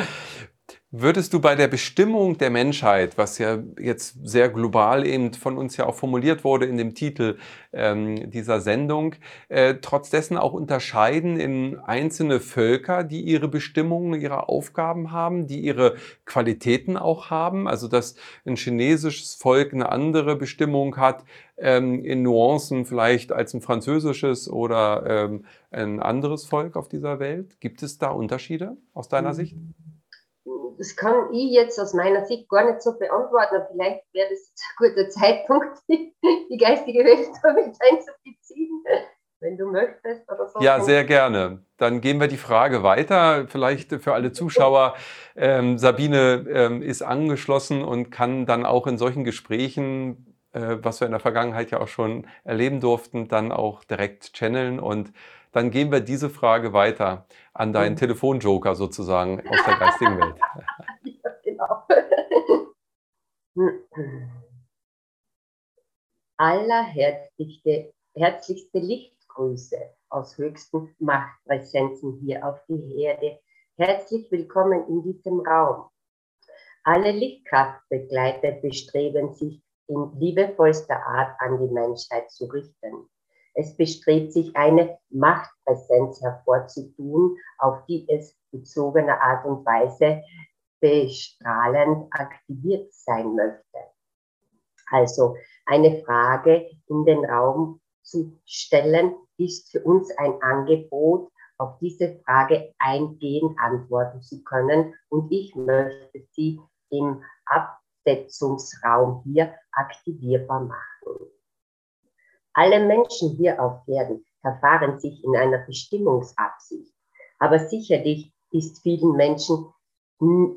Würdest du bei der Bestimmung der Menschheit, was ja jetzt sehr global eben von uns ja auch formuliert wurde in dem Titel ähm, dieser Sendung, äh, trotz dessen auch unterscheiden in einzelne Völker, die ihre Bestimmungen, ihre Aufgaben haben, die ihre Qualitäten auch haben? Also dass ein chinesisches Volk eine andere Bestimmung hat ähm, in Nuancen vielleicht als ein französisches oder ähm, ein anderes Volk auf dieser Welt? Gibt es da Unterschiede aus deiner mhm. Sicht? Das kann ich jetzt aus meiner Sicht gar nicht so beantworten, aber vielleicht wäre das ein guter Zeitpunkt, die, die geistige Welt damit einzubeziehen, wenn du möchtest oder so. Ja, sehr gerne. Dann gehen wir die Frage weiter. Vielleicht für alle Zuschauer. Ähm, Sabine ähm, ist angeschlossen und kann dann auch in solchen Gesprächen, äh, was wir in der Vergangenheit ja auch schon erleben durften, dann auch direkt channeln und dann geben wir diese Frage weiter an deinen Telefonjoker sozusagen aus der geistigen Welt. ja, genau. Allerherzlichste herzlichste Lichtgrüße aus höchsten Machtpräsenzen hier auf die Erde. Herzlich willkommen in diesem Raum. Alle Lichtkraftbegleiter bestreben sich in liebevollster Art an die Menschheit zu richten. Es bestrebt sich eine Machtpräsenz hervorzutun, auf die es bezogener Art und Weise bestrahlend aktiviert sein möchte. Also eine Frage in den Raum zu stellen, ist für uns ein Angebot, auf diese Frage eingehend antworten zu können. Und ich möchte sie im Absetzungsraum hier aktivierbar machen. Alle Menschen hier auf Erden verfahren sich in einer Bestimmungsabsicht. Aber sicherlich ist vielen Menschen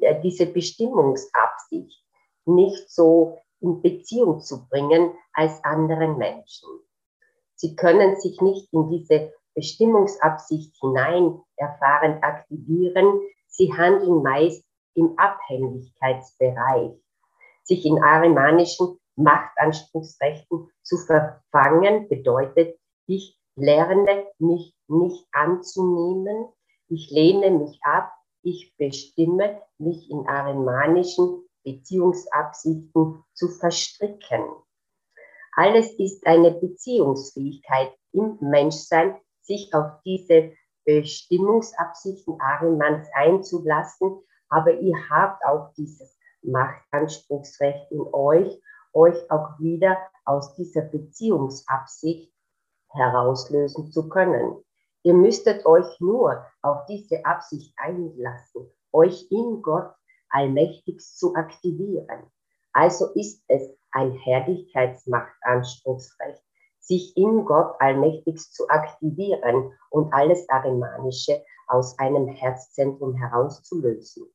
äh, diese Bestimmungsabsicht nicht so in Beziehung zu bringen als anderen Menschen. Sie können sich nicht in diese Bestimmungsabsicht hinein erfahrend aktivieren. Sie handeln meist im Abhängigkeitsbereich. Sich in arimanischen Machtanspruchsrechten zu verfangen bedeutet, ich lerne mich nicht anzunehmen, ich lehne mich ab, ich bestimme mich in arimanischen Beziehungsabsichten zu verstricken. Alles ist eine Beziehungsfähigkeit im Menschsein, sich auf diese Bestimmungsabsichten Arimanns einzulassen, aber ihr habt auch dieses Machtanspruchsrecht in euch, euch auch wieder aus dieser Beziehungsabsicht herauslösen zu können. Ihr müsstet euch nur auf diese Absicht einlassen, euch in Gott allmächtigst zu aktivieren. Also ist es ein Herrlichkeitsmachtanspruchsrecht, sich in Gott allmächtigst zu aktivieren und alles Arimanische aus einem Herzzentrum herauszulösen.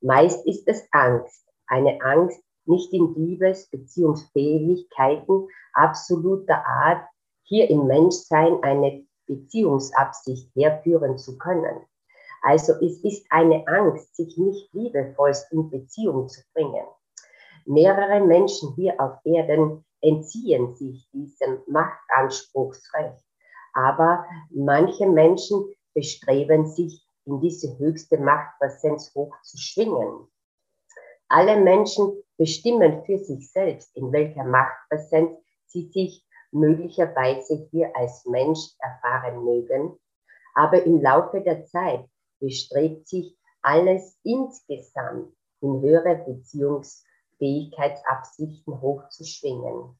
Meist ist es Angst, eine Angst nicht in Liebes- Beziehungsfähigkeiten absoluter Art, hier im Menschsein eine Beziehungsabsicht herführen zu können. Also es ist eine Angst, sich nicht liebevollst in Beziehung zu bringen. Mehrere Menschen hier auf Erden entziehen sich diesem Machtanspruchsrecht. Aber manche Menschen bestreben sich, in diese höchste Machtpräsenz hochzuschwingen. Alle Menschen bestimmen für sich selbst, in welcher Machtpräsenz sie sich möglicherweise hier als Mensch erfahren mögen. Aber im Laufe der Zeit bestrebt sich alles insgesamt in höhere Beziehungsfähigkeitsabsichten hochzuschwingen.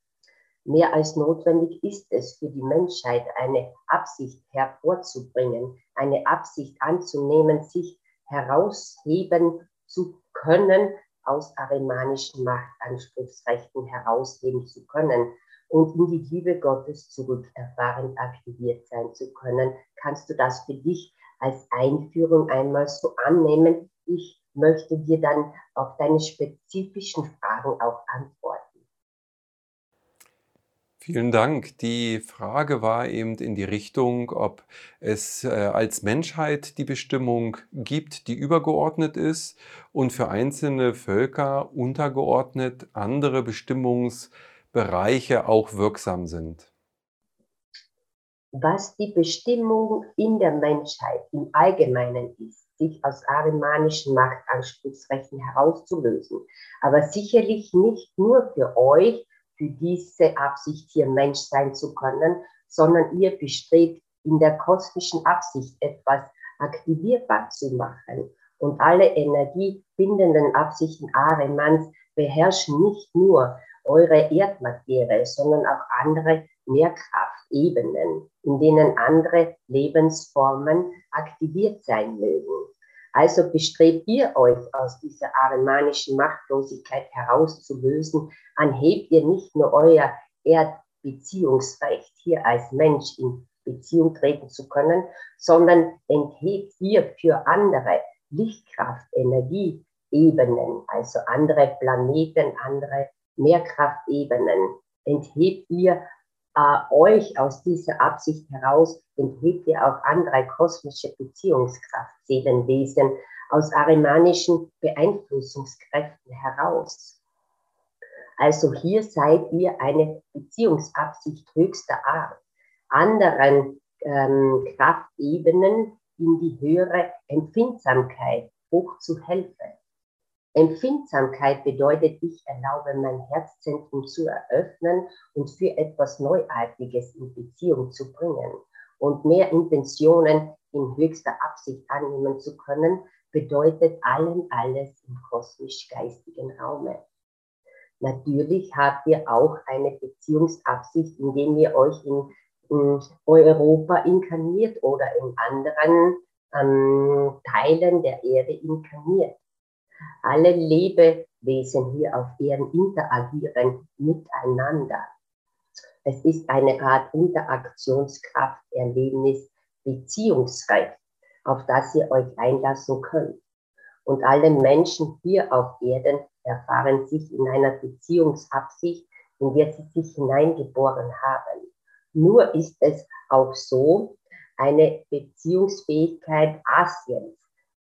Mehr als notwendig ist es für die Menschheit, eine Absicht hervorzubringen, eine Absicht anzunehmen, sich herausheben zu können, aus arimanischen Machtanspruchsrechten herausheben zu können und in die Liebe Gottes zurückerfahrend aktiviert sein zu können. Kannst du das für dich als Einführung einmal so annehmen. Ich möchte dir dann auf deine spezifischen Fragen auch antworten. Vielen Dank. Die Frage war eben in die Richtung, ob es äh, als Menschheit die Bestimmung gibt, die übergeordnet ist und für einzelne Völker untergeordnet andere Bestimmungsbereiche auch wirksam sind was die Bestimmung in der Menschheit im Allgemeinen ist, sich aus arimanischen Machtanspruchsrechten herauszulösen. Aber sicherlich nicht nur für euch, für diese Absicht hier Mensch sein zu können, sondern ihr bestrebt in der kosmischen Absicht etwas aktivierbar zu machen. Und alle energiebindenden Absichten Arimanns beherrschen nicht nur eure Erdmaterie, sondern auch andere Mehrkraftebenen, in denen andere Lebensformen aktiviert sein mögen. Also bestrebt ihr euch aus dieser arimanischen Machtlosigkeit herauszulösen, anhebt ihr nicht nur euer Erdbeziehungsrecht hier als Mensch in Beziehung treten zu können, sondern enthebt ihr für andere Lichtkraft, Energieebenen, also andere Planeten, andere Mehrkraftebenen, enthebt ihr äh, euch aus dieser Absicht heraus enthebt ihr auch andere kosmische Beziehungskraft, Seelenwesen aus arimanischen Beeinflussungskräften heraus. Also hier seid ihr eine Beziehungsabsicht höchster Art, anderen ähm, Kraftebenen in die höhere Empfindsamkeit hochzuhelfen. Empfindsamkeit bedeutet, ich erlaube mein Herzzentrum zu eröffnen und für etwas Neuartiges in Beziehung zu bringen und mehr Intentionen in höchster Absicht annehmen zu können, bedeutet allen alles im kosmisch-geistigen Raume. Natürlich habt ihr auch eine Beziehungsabsicht, indem ihr euch in, in Europa inkarniert oder in anderen ähm, Teilen der Erde inkarniert. Alle Lebewesen hier auf Erden interagieren miteinander. Es ist eine Art Interaktionskraft, Erlebnis, Beziehungsrecht, auf das ihr euch einlassen könnt. Und alle Menschen hier auf Erden erfahren sich in einer Beziehungsabsicht, in der sie sich hineingeboren haben. Nur ist es auch so, eine Beziehungsfähigkeit Asiens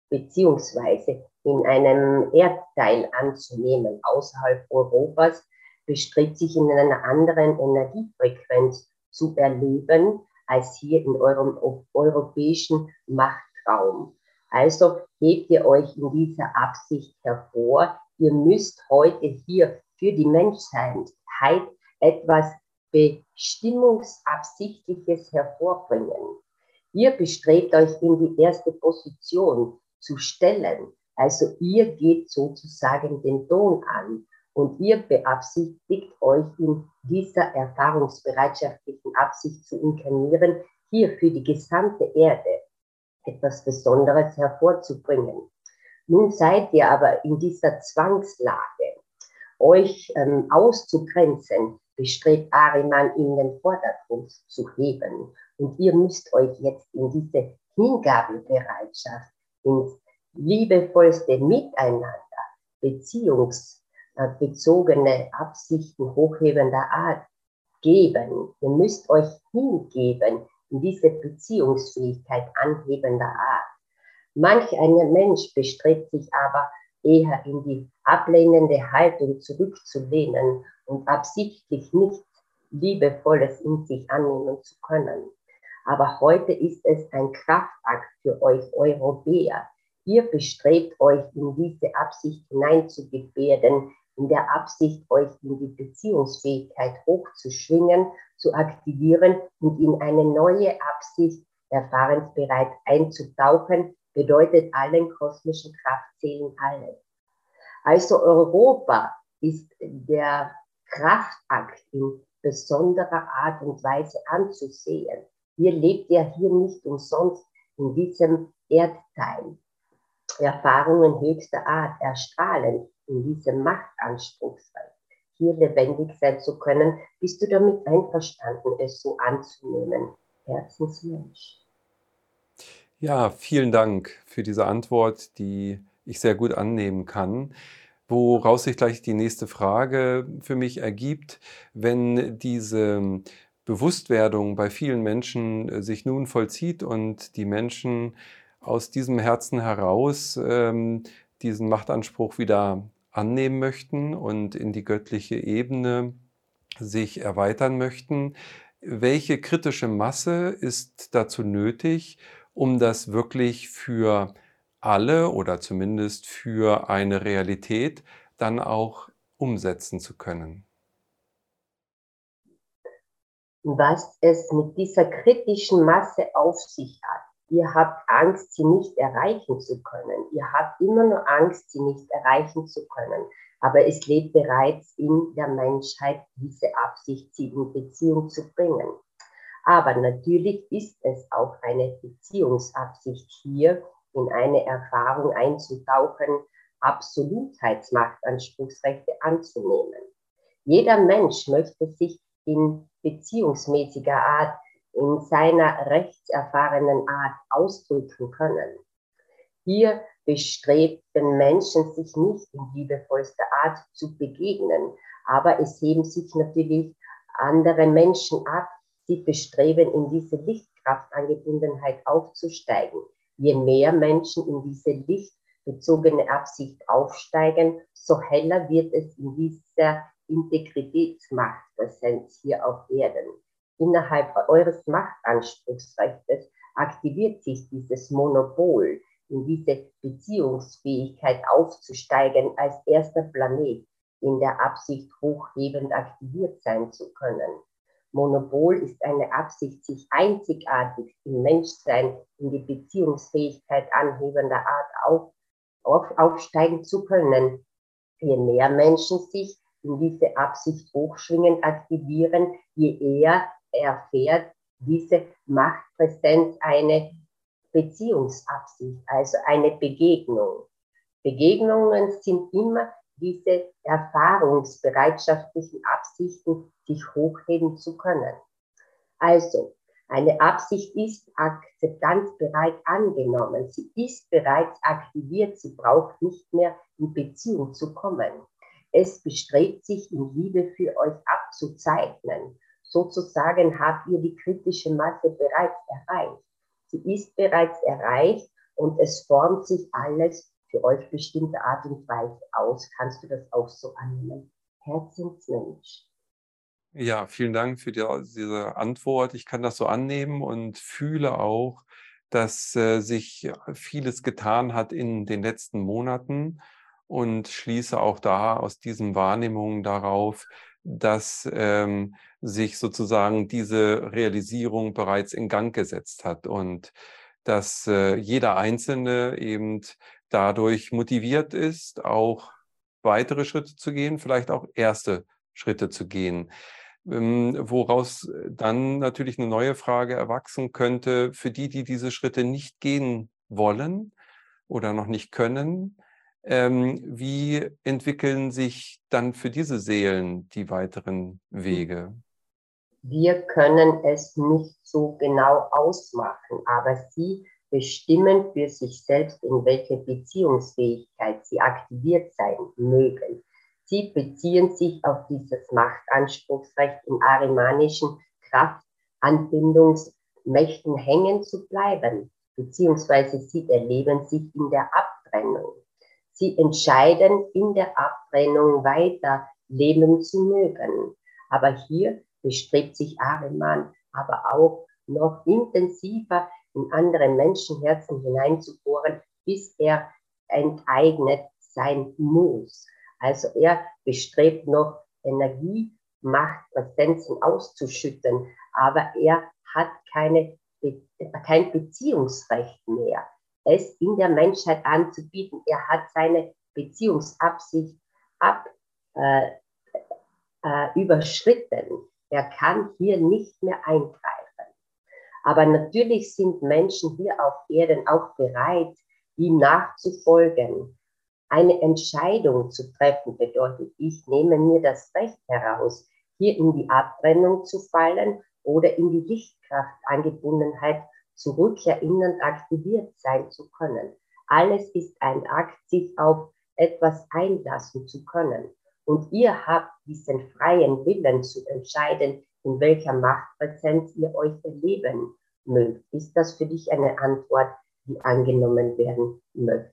beziehungsweise in einem Erdteil anzunehmen außerhalb Europas, bestritt sich in einer anderen Energiefrequenz zu erleben als hier in eurem europäischen Machtraum. Also hebt ihr euch in dieser Absicht hervor. Ihr müsst heute hier für die Menschheit etwas Bestimmungsabsichtliches hervorbringen. Ihr bestrebt euch in die erste Position zu stellen. Also ihr geht sozusagen den Ton an und ihr beabsichtigt euch in dieser erfahrungsbereitschaftlichen Absicht zu inkarnieren, hier für die gesamte Erde etwas Besonderes hervorzubringen. Nun seid ihr aber in dieser Zwangslage, euch ähm, auszugrenzen, bestrebt Ariman in den Vordergrund zu heben. Und ihr müsst euch jetzt in diese Hingabebereitschaft, ins liebevollste Miteinander, beziehungsbezogene Absichten hochhebender Art geben. Ihr müsst euch hingeben in diese Beziehungsfähigkeit anhebender Art. Manch ein Mensch bestrebt sich aber eher in die ablehnende Haltung zurückzulehnen und absichtlich nichts Liebevolles in sich annehmen zu können. Aber heute ist es ein Kraftakt für euch Europäer. Ihr bestrebt euch in diese Absicht hineinzugefährden, in der Absicht, euch in die Beziehungsfähigkeit hochzuschwingen, zu aktivieren und in eine neue Absicht erfahrensbereit einzutauchen, bedeutet allen kosmischen Kraftzählen alles. Also Europa ist der Kraftakt in besonderer Art und Weise anzusehen. Ihr lebt ja hier nicht umsonst in diesem Erdteil. Erfahrungen höchster Art erstrahlen in diesem Machtanspruchsreich. Hier lebendig sein zu können, bist du damit einverstanden, es so anzunehmen. Herzensmensch. Ja, vielen Dank für diese Antwort, die ich sehr gut annehmen kann woraus sich gleich die nächste Frage für mich ergibt, wenn diese Bewusstwerdung bei vielen Menschen äh, sich nun vollzieht und die Menschen aus diesem Herzen heraus ähm, diesen Machtanspruch wieder annehmen möchten und in die göttliche Ebene sich erweitern möchten. Welche kritische Masse ist dazu nötig, um das wirklich für alle oder zumindest für eine Realität dann auch umsetzen zu können. Was es mit dieser kritischen Masse auf sich hat. Ihr habt Angst, sie nicht erreichen zu können. Ihr habt immer nur Angst, sie nicht erreichen zu können. Aber es lebt bereits in der Menschheit diese Absicht, sie in Beziehung zu bringen. Aber natürlich ist es auch eine Beziehungsabsicht hier, in eine Erfahrung einzutauchen, Absolutheitsmachtanspruchsrechte anzunehmen. Jeder Mensch möchte sich in beziehungsmäßiger Art, in seiner rechtserfahrenen Art ausdrücken können. Hier bestrebten Menschen sich nicht in liebevollster Art zu begegnen, aber es heben sich natürlich andere Menschen ab, sie bestreben, in diese Lichtkraftangebundenheit aufzusteigen. Je mehr Menschen in diese lichtbezogene Absicht aufsteigen, so heller wird es in dieser Integritätsmachtpräsenz hier auf Erden. Innerhalb eures Machtanspruchsrechtes aktiviert sich dieses Monopol, in diese Beziehungsfähigkeit aufzusteigen als erster Planet in der Absicht hochhebend aktiviert sein zu können. Monopol ist eine Absicht, sich einzigartig im Menschsein in die Beziehungsfähigkeit anhebender Art auf, auf, aufsteigen zu können. Je mehr Menschen sich in diese Absicht hochschwingend aktivieren, je eher erfährt diese Machtpräsenz eine Beziehungsabsicht, also eine Begegnung. Begegnungen sind immer diese erfahrungsbereitschaftlichen Absichten sich hochheben zu können. Also, Eine Absicht ist akzeptanzbereit angenommen. Sie ist bereits aktiviert. Sie braucht nicht mehr in Beziehung zu kommen. Es bestrebt sich in Liebe für euch abzuzeichnen. Sozusagen habt ihr die kritische Masse bereits erreicht. Sie ist bereits erreicht und es formt sich alles für euch bestimmte Art und Weise aus. Kannst du das auch so annehmen? Herzensmensch. Ja, vielen Dank für die, diese Antwort. Ich kann das so annehmen und fühle auch, dass äh, sich vieles getan hat in den letzten Monaten und schließe auch da aus diesen Wahrnehmungen darauf, dass ähm, sich sozusagen diese Realisierung bereits in Gang gesetzt hat und dass äh, jeder Einzelne eben dadurch motiviert ist, auch weitere Schritte zu gehen, vielleicht auch erste Schritte zu gehen. Ähm, woraus dann natürlich eine neue Frage erwachsen könnte, für die, die diese Schritte nicht gehen wollen oder noch nicht können, ähm, wie entwickeln sich dann für diese Seelen die weiteren Wege? Wir können es nicht so genau ausmachen, aber sie bestimmen für sich selbst, in welche Beziehungsfähigkeit sie aktiviert sein mögen. Sie beziehen sich auf dieses Machtanspruchsrecht in arimanischen Kraftanbindungsmächten hängen zu bleiben, beziehungsweise sie erleben sich in der Abtrennung. Sie entscheiden in der Abtrennung weiter leben zu mögen. Aber hier bestrebt sich Ariman aber auch noch intensiver in andere Menschenherzen hineinzubohren, bis er enteignet sein muss. Also er bestrebt noch Energie, Macht, Präsenzen auszuschütten, aber er hat keine, kein Beziehungsrecht mehr es in der Menschheit anzubieten. Er hat seine Beziehungsabsicht ab, äh, äh, überschritten. Er kann hier nicht mehr eingreifen. Aber natürlich sind Menschen hier auf Erden auch bereit, ihm nachzufolgen. Eine Entscheidung zu treffen bedeutet, ich nehme mir das Recht heraus, hier in die Abtrennung zu fallen oder in die Lichtkraftangebundenheit zurückerinnernd aktiviert sein zu können. Alles ist ein Akt, sich auf etwas einlassen zu können. Und ihr habt diesen freien Willen zu entscheiden, in welcher Machtpräsenz ihr euch erleben mögt. Ist das für dich eine Antwort, die angenommen werden möchte?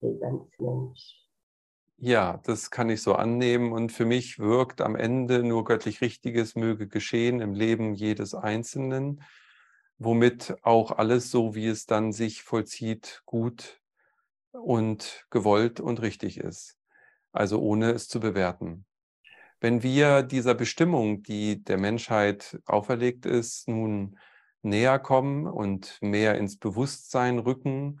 Lebensmensch. Ja, das kann ich so annehmen und für mich wirkt am Ende nur göttlich Richtiges möge geschehen im Leben jedes Einzelnen womit auch alles so, wie es dann sich vollzieht, gut und gewollt und richtig ist. Also ohne es zu bewerten. Wenn wir dieser Bestimmung, die der Menschheit auferlegt ist, nun näher kommen und mehr ins Bewusstsein rücken,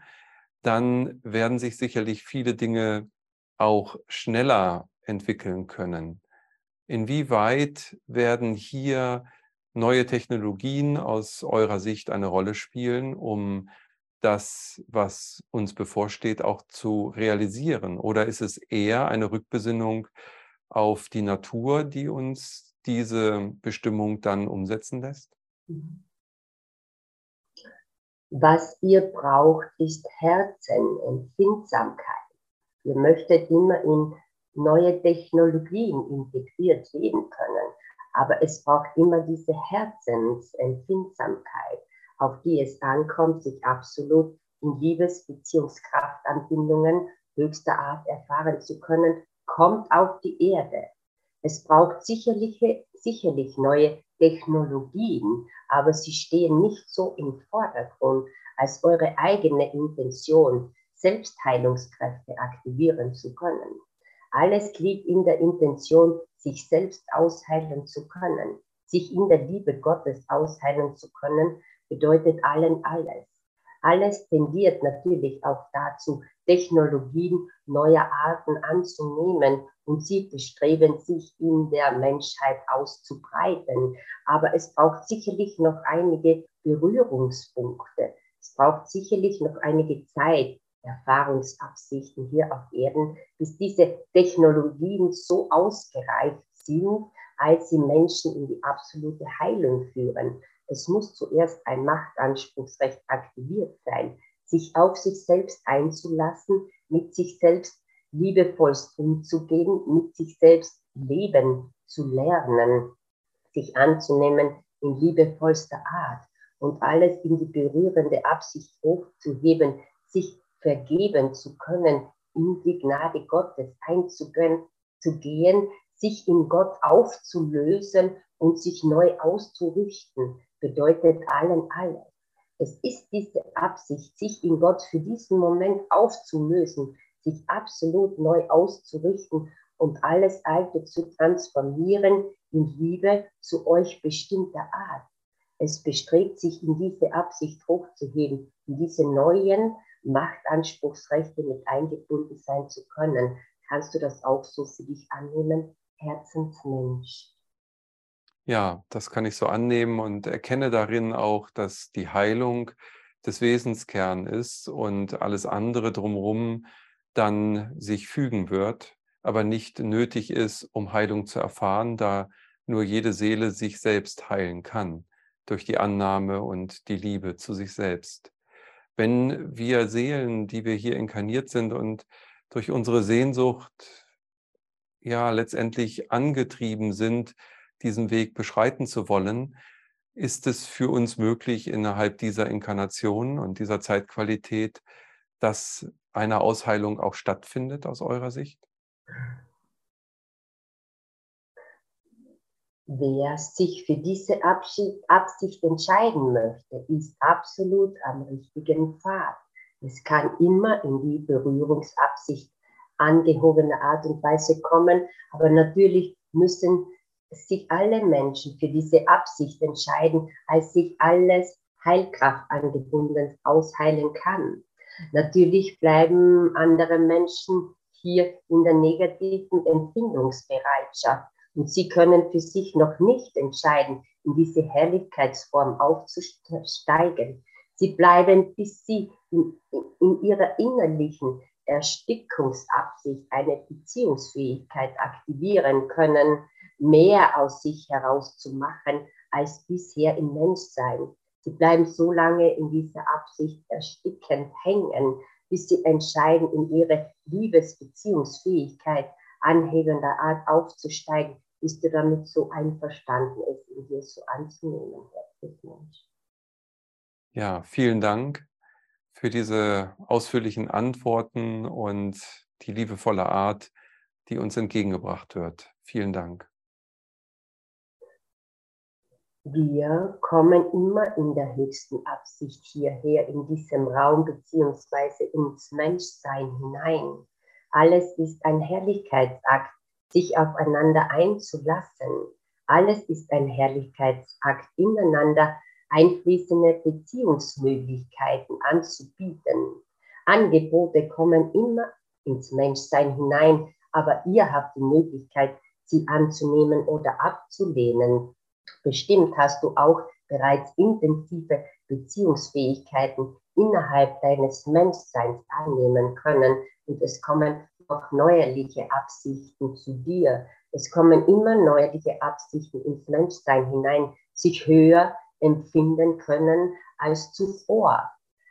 dann werden sich sicherlich viele Dinge auch schneller entwickeln können. Inwieweit werden hier neue Technologien aus eurer Sicht eine Rolle spielen, um das, was uns bevorsteht, auch zu realisieren? Oder ist es eher eine Rückbesinnung auf die Natur, die uns diese Bestimmung dann umsetzen lässt? Was ihr braucht, ist Herzenempfindsamkeit. Ihr möchtet immer in neue Technologien integriert leben können. Aber es braucht immer diese Herzensempfindsamkeit, auf die es ankommt, sich absolut in Liebesbeziehungskraftanbindungen höchster Art erfahren zu können, kommt auf die Erde. Es braucht sicherlich, sicherlich neue Technologien, aber sie stehen nicht so im Vordergrund als eure eigene Intention, Selbstheilungskräfte aktivieren zu können. Alles liegt in der Intention, sich selbst ausheilen zu können. Sich in der Liebe Gottes ausheilen zu können, bedeutet allen alles. Alles tendiert natürlich auch dazu, Technologien neuer Arten anzunehmen und sie bestreben sich in der Menschheit auszubreiten. Aber es braucht sicherlich noch einige Berührungspunkte. Es braucht sicherlich noch einige Zeit, Erfahrungsabsichten hier auf Erden, bis diese Technologien so ausgereift sind, als sie Menschen in die absolute Heilung führen. Es muss zuerst ein Machtanspruchsrecht aktiviert sein, sich auf sich selbst einzulassen, mit sich selbst liebevollst umzugehen, mit sich selbst leben zu lernen, sich anzunehmen in liebevollster Art und alles in die berührende Absicht hochzuheben, sich vergeben zu können, in die Gnade Gottes einzugehen, zu gehen, sich in Gott aufzulösen und sich neu auszurichten, bedeutet allen alles. Es ist diese Absicht, sich in Gott für diesen Moment aufzulösen, sich absolut neu auszurichten und alles Alte zu transformieren in Liebe zu euch bestimmter Art. Es bestrebt sich, in diese Absicht hochzuheben, in diese neuen Machtanspruchsrechte mit eingebunden sein zu können. Kannst du das auch so für dich annehmen, Herzensmensch? Ja, das kann ich so annehmen und erkenne darin auch, dass die Heilung des Wesenskern ist und alles andere drumherum dann sich fügen wird, aber nicht nötig ist, um Heilung zu erfahren, da nur jede Seele sich selbst heilen kann durch die Annahme und die Liebe zu sich selbst. Wenn wir Seelen, die wir hier inkarniert sind und durch unsere Sehnsucht ja letztendlich angetrieben sind, diesen Weg beschreiten zu wollen, ist es für uns möglich, innerhalb dieser Inkarnation und dieser Zeitqualität, dass eine Ausheilung auch stattfindet aus eurer Sicht? Wer sich für diese Absicht entscheiden möchte, ist absolut am richtigen Pfad. Es kann immer in die Berührungsabsicht angehobene Art und Weise kommen, aber natürlich müssen sich alle Menschen für diese Absicht entscheiden, als sich alles Heilkraft angebunden ausheilen kann. Natürlich bleiben andere Menschen hier in der negativen Empfindungsbereitschaft und sie können für sich noch nicht entscheiden, in diese Herrlichkeitsform aufzusteigen. Sie bleiben, bis sie in, in ihrer innerlichen Erstickungsabsicht eine Beziehungsfähigkeit aktivieren können, mehr aus sich herauszumachen als bisher im Menschsein. Sie bleiben so lange in dieser Absicht erstickend hängen, bis sie entscheiden, in ihre Liebesbeziehungsfähigkeit anhebender Art aufzusteigen, bist du damit so einverstanden, es in dir so anzunehmen, Mensch? Ja, vielen Dank für diese ausführlichen Antworten und die liebevolle Art, die uns entgegengebracht wird. Vielen Dank. Wir kommen immer in der höchsten Absicht hierher in diesem Raum beziehungsweise ins Menschsein hinein. Alles ist ein Herrlichkeitsakt, sich aufeinander einzulassen. Alles ist ein Herrlichkeitsakt, ineinander einfließende Beziehungsmöglichkeiten anzubieten. Angebote kommen immer ins Menschsein hinein, aber ihr habt die Möglichkeit, sie anzunehmen oder abzulehnen. Bestimmt hast du auch bereits intensive Beziehungsfähigkeiten innerhalb deines Menschseins annehmen können und es kommen noch neuerliche Absichten zu dir. Es kommen immer neuerliche Absichten ins Menschsein hinein, sich höher empfinden können als zuvor.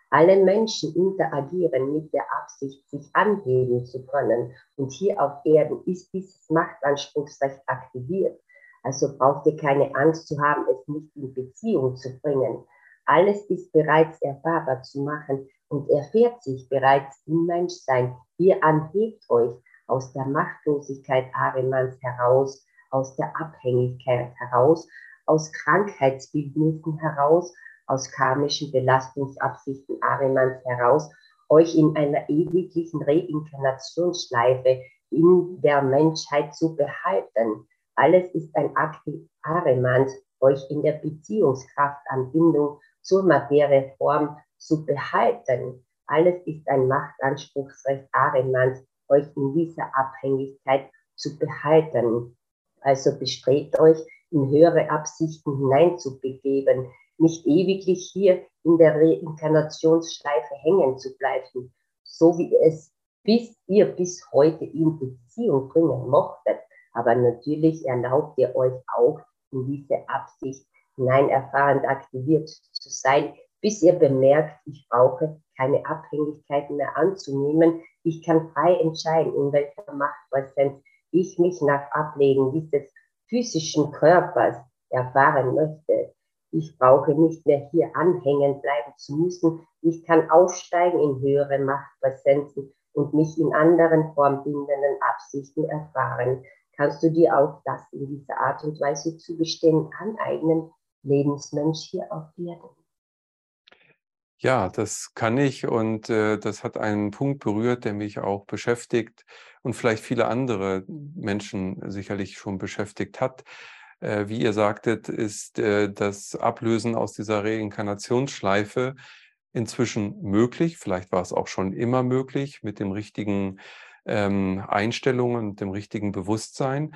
Alle Menschen interagieren mit der Absicht, sich anheben zu können. Und hier auf Erden ist dieses Machtanspruchsrecht aktiviert. Also braucht ihr keine Angst zu haben, es nicht in Beziehung zu bringen. Alles ist bereits erfahrbar zu machen und erfährt sich bereits im Menschsein. Ihr anhebt euch aus der Machtlosigkeit Arimanns heraus, aus der Abhängigkeit heraus, aus Krankheitsbildnissen heraus, aus karmischen Belastungsabsichten Arimanns heraus, euch in einer ewiglichen Reinkarnationsschleife in der Menschheit zu behalten. Alles ist ein Akt Arimanns, euch in der Beziehungskraftanbindung zur Materieform zu behalten. Alles ist ein Machtanspruchsrecht Arimanns, euch in dieser Abhängigkeit zu behalten. Also bestrebt euch, in höhere Absichten hineinzubegeben, nicht ewiglich hier in der Reinkarnationsschleife hängen zu bleiben, so wie es bis ihr bis heute in Beziehung bringen mochtet. Aber natürlich erlaubt ihr euch auch in diese Absicht hinein erfahrend aktiviert zu sein, bis ihr bemerkt, ich brauche keine Abhängigkeiten mehr anzunehmen. Ich kann frei entscheiden, in welcher Machtpräsenz ich mich nach Ablegen dieses physischen Körpers erfahren möchte. Ich brauche nicht mehr hier anhängen bleiben zu müssen. Ich kann aufsteigen in höhere Machtpräsenzen und mich in anderen formbindenden Absichten erfahren. Kannst du dir auch das in dieser Art und Weise zugestehen, aneignen, Lebensmensch hier auf Erden? Ja, das kann ich und äh, das hat einen Punkt berührt, der mich auch beschäftigt und vielleicht viele andere Menschen sicherlich schon beschäftigt hat. Äh, wie ihr sagtet, ist äh, das Ablösen aus dieser Reinkarnationsschleife inzwischen möglich. Vielleicht war es auch schon immer möglich mit den richtigen ähm, Einstellungen und dem richtigen Bewusstsein.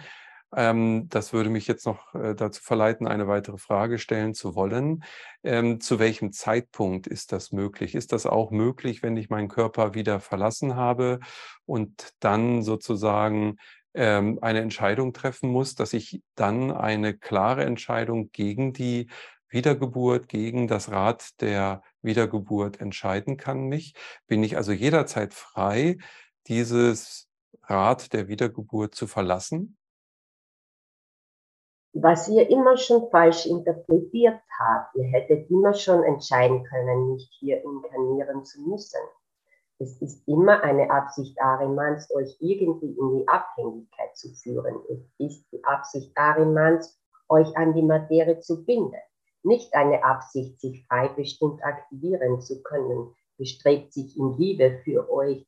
Ähm, das würde mich jetzt noch äh, dazu verleiten, eine weitere Frage stellen zu wollen. Ähm, zu welchem Zeitpunkt ist das möglich? Ist das auch möglich, wenn ich meinen Körper wieder verlassen habe und dann sozusagen ähm, eine Entscheidung treffen muss, dass ich dann eine klare Entscheidung gegen die Wiedergeburt, gegen das Rad der Wiedergeburt entscheiden kann mich? Bin ich also jederzeit frei, dieses Rad der Wiedergeburt zu verlassen? Was ihr immer schon falsch interpretiert habt. Ihr hättet immer schon entscheiden können, nicht hier inkarnieren zu müssen. Es ist immer eine Absicht Arimans, euch irgendwie in die Abhängigkeit zu führen. Es ist die Absicht Arimans, euch an die Materie zu binden. Nicht eine Absicht, sich frei bestimmt aktivieren zu können, bestrebt sich in Liebe für euch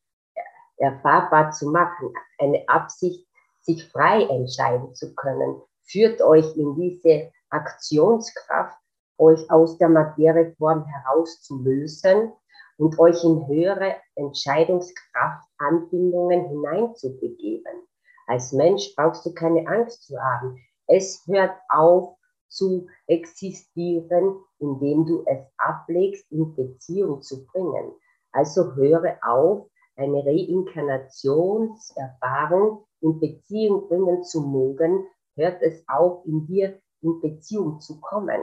erfahrbar zu machen. Eine Absicht, sich frei entscheiden zu können, führt euch in diese Aktionskraft, euch aus der Materieform herauszulösen und euch in höhere Entscheidungskraft, Anbindungen hineinzubegeben. Als Mensch brauchst du keine Angst zu haben. Es hört auf zu existieren, indem du es ablegst, in Beziehung zu bringen. Also höre auf, eine Reinkarnationserfahrung in Beziehung bringen zu mögen, hört es auf, in dir in Beziehung zu kommen.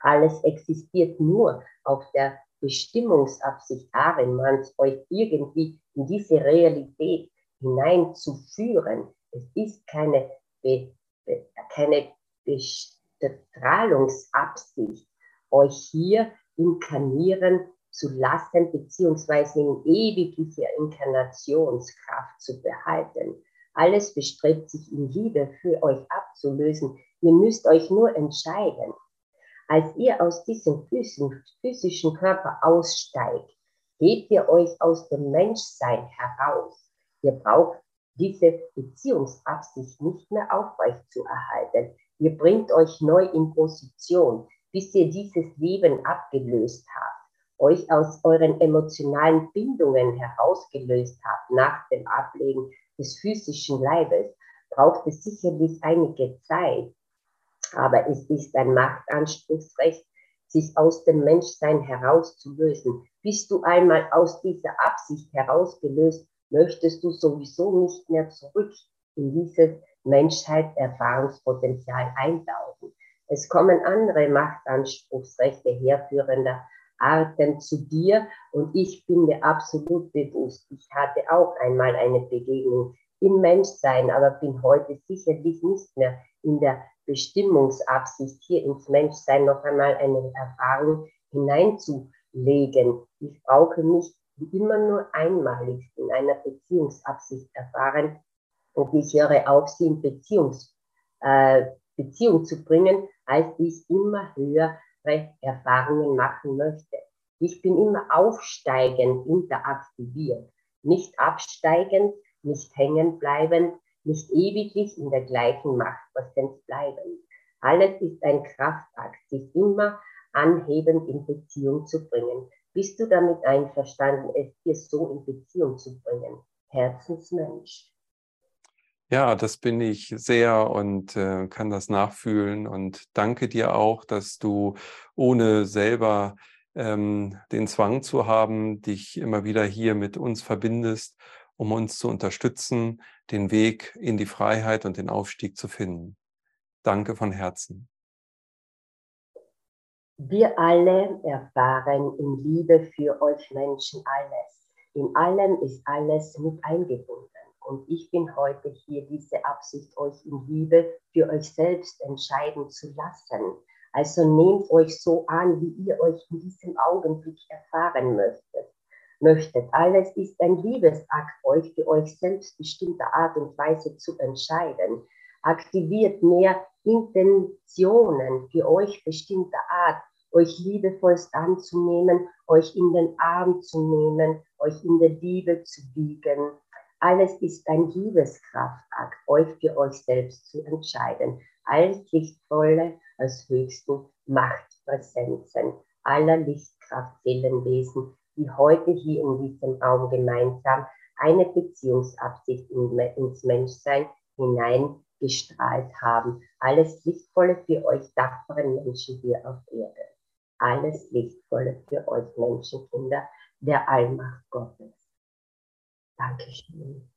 Alles existiert nur auf der Bestimmungsabsicht Ahrenmanns, euch irgendwie in diese Realität hineinzuführen. Es ist keine, Be Be keine Bestrahlungsabsicht, euch hier inkarnieren zu lassen, beziehungsweise in ewiger Inkarnationskraft zu behalten. Alles bestrebt sich in Liebe für euch abzulösen. Ihr müsst euch nur entscheiden. Als ihr aus diesem physischen Körper aussteigt, hebt ihr euch aus dem Menschsein heraus. Ihr braucht diese Beziehungsabsicht nicht mehr aufrecht zu erhalten. Ihr bringt euch neu in Position, bis ihr dieses Leben abgelöst habt, euch aus euren emotionalen Bindungen herausgelöst habt nach dem Ablegen des physischen Leibes braucht es sicherlich einige Zeit, aber es ist ein Machtanspruchsrecht, sich aus dem Menschsein herauszulösen. Bist du einmal aus dieser Absicht herausgelöst, möchtest du sowieso nicht mehr zurück in dieses Menschheit-Erfahrungspotenzial eintauchen. Es kommen andere Machtanspruchsrechte herführender Arten zu dir und ich bin mir absolut bewusst, ich hatte auch einmal eine Begegnung im Menschsein, aber bin heute sicherlich nicht mehr in der Bestimmungsabsicht, hier ins Menschsein noch einmal eine Erfahrung hineinzulegen. Ich brauche mich immer nur einmalig in einer Beziehungsabsicht erfahren und ich höre auf, sie in Beziehungs, äh, Beziehung zu bringen, als ich immer höher Erfahrungen machen möchte. Ich bin immer aufsteigend interaktiviert, nicht absteigend, nicht hängen bleiben, nicht ewiglich in der gleichen Machtpräsenz bleiben. Alles ist ein Kraftakt, sich immer anhebend in Beziehung zu bringen. Bist du damit einverstanden, es dir so in Beziehung zu bringen? Herzensmensch. Ja, das bin ich sehr und äh, kann das nachfühlen und danke dir auch, dass du ohne selber ähm, den Zwang zu haben, dich immer wieder hier mit uns verbindest, um uns zu unterstützen, den Weg in die Freiheit und den Aufstieg zu finden. Danke von Herzen. Wir alle erfahren in Liebe für euch Menschen alles. In allem ist alles mit eingebunden. Und ich bin heute hier, diese Absicht, euch in Liebe für euch selbst entscheiden zu lassen. Also nehmt euch so an, wie ihr euch in diesem Augenblick erfahren möchtet. möchtet. Alles ist ein Liebesakt, euch für euch selbstbestimmte Art und Weise zu entscheiden. Aktiviert mehr Intentionen für euch bestimmte Art, euch liebevollst anzunehmen, euch in den Arm zu nehmen, euch in der Liebe zu wiegen. Alles ist ein Liebeskraftakt, euch für euch selbst zu entscheiden. Als Lichtvolle, als höchsten Machtpräsenzen aller Lichtkraftseelenwesen, die heute hier in diesem Raum gemeinsam eine Beziehungsabsicht ins Menschsein hineingestrahlt haben. Alles Lichtvolle für euch dankbaren Menschen hier auf Erde alles Lichtvolle für euch Menschenkinder der Allmacht Gottes. Dankeschön.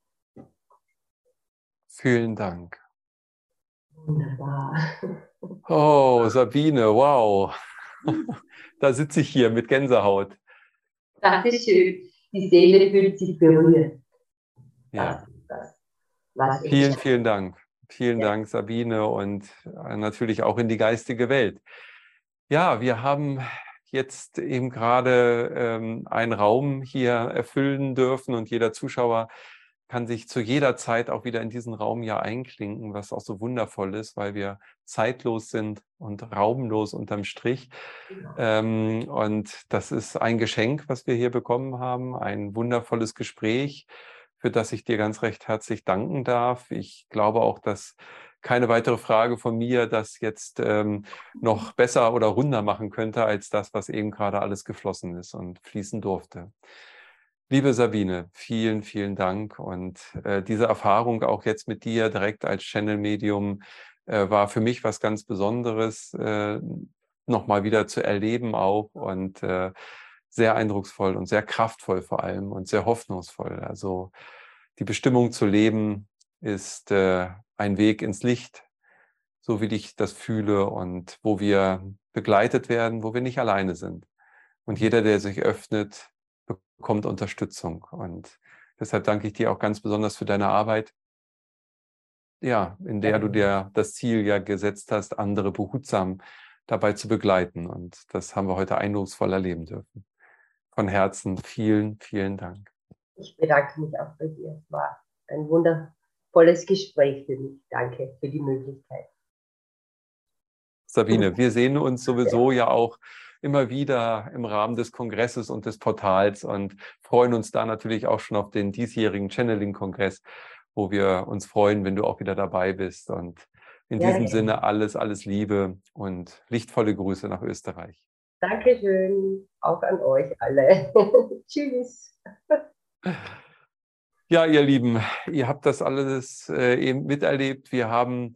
Vielen Dank. Wunderbar. Oh, Sabine, wow. Da sitze ich hier mit Gänsehaut. Dankeschön. Die Seele fühlt sich berührt. Ja. Das, das, vielen, vielen Dank. Vielen ja. Dank, Sabine, und natürlich auch in die geistige Welt. Ja, wir haben jetzt eben gerade ähm, einen Raum hier erfüllen dürfen und jeder Zuschauer kann sich zu jeder Zeit auch wieder in diesen Raum ja einklinken, was auch so wundervoll ist, weil wir zeitlos sind und raumlos unterm Strich. Ähm, und das ist ein Geschenk, was wir hier bekommen haben, ein wundervolles Gespräch, für das ich dir ganz recht herzlich danken darf. Ich glaube auch, dass keine weitere Frage von mir, das jetzt ähm, noch besser oder runder machen könnte als das, was eben gerade alles geflossen ist und fließen durfte. Liebe Sabine, vielen, vielen Dank. Und äh, diese Erfahrung auch jetzt mit dir direkt als Channel-Medium äh, war für mich was ganz Besonderes, äh, nochmal wieder zu erleben auch und äh, sehr eindrucksvoll und sehr kraftvoll vor allem und sehr hoffnungsvoll. Also die Bestimmung zu leben ist äh, ein Weg ins Licht, so wie ich das fühle und wo wir begleitet werden, wo wir nicht alleine sind. Und jeder, der sich öffnet, bekommt Unterstützung. Und deshalb danke ich dir auch ganz besonders für deine Arbeit, ja, in der du dir das Ziel ja gesetzt hast, andere behutsam dabei zu begleiten. Und das haben wir heute eindrucksvoll erleben dürfen. Von Herzen vielen, vielen Dank. Ich bedanke mich auch bei dir. Es war ein Wunder, volles Gespräch für mich. Danke für die Möglichkeit. Sabine, wir sehen uns sowieso ja auch immer wieder im Rahmen des Kongresses und des Portals und freuen uns da natürlich auch schon auf den diesjährigen Channeling-Kongress, wo wir uns freuen, wenn du auch wieder dabei bist. Und in ja, diesem ja. Sinne alles, alles Liebe und lichtvolle Grüße nach Österreich. Dankeschön, auch an euch alle. Tschüss. Ja, ihr Lieben, ihr habt das alles äh, eben miterlebt. Wir haben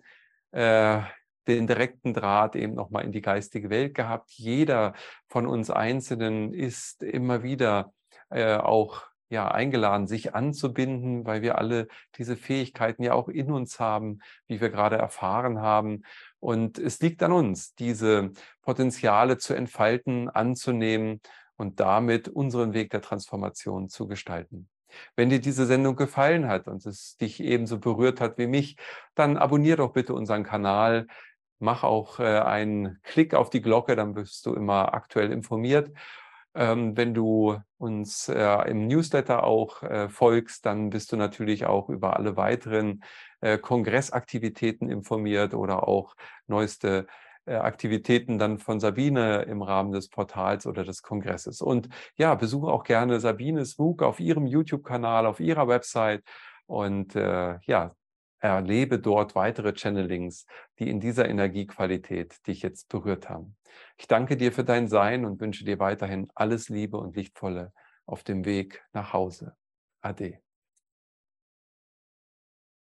äh, den direkten Draht eben nochmal in die geistige Welt gehabt. Jeder von uns Einzelnen ist immer wieder äh, auch ja, eingeladen, sich anzubinden, weil wir alle diese Fähigkeiten ja auch in uns haben, wie wir gerade erfahren haben. Und es liegt an uns, diese Potenziale zu entfalten, anzunehmen und damit unseren Weg der Transformation zu gestalten. Wenn dir diese Sendung gefallen hat und es dich ebenso berührt hat wie mich, dann abonnier doch bitte unseren Kanal. Mach auch äh, einen Klick auf die Glocke, dann bist du immer aktuell informiert. Ähm, wenn du uns äh, im Newsletter auch äh, folgst, dann bist du natürlich auch über alle weiteren Kongressaktivitäten informiert oder auch neueste Aktivitäten dann von Sabine im Rahmen des Portals oder des Kongresses. Und ja, besuche auch gerne Sabines MOOC auf ihrem YouTube-Kanal, auf ihrer Website und äh, ja, erlebe dort weitere Channelings, die in dieser Energiequalität dich jetzt berührt haben. Ich danke dir für dein Sein und wünsche dir weiterhin alles Liebe und Lichtvolle auf dem Weg nach Hause. Ade.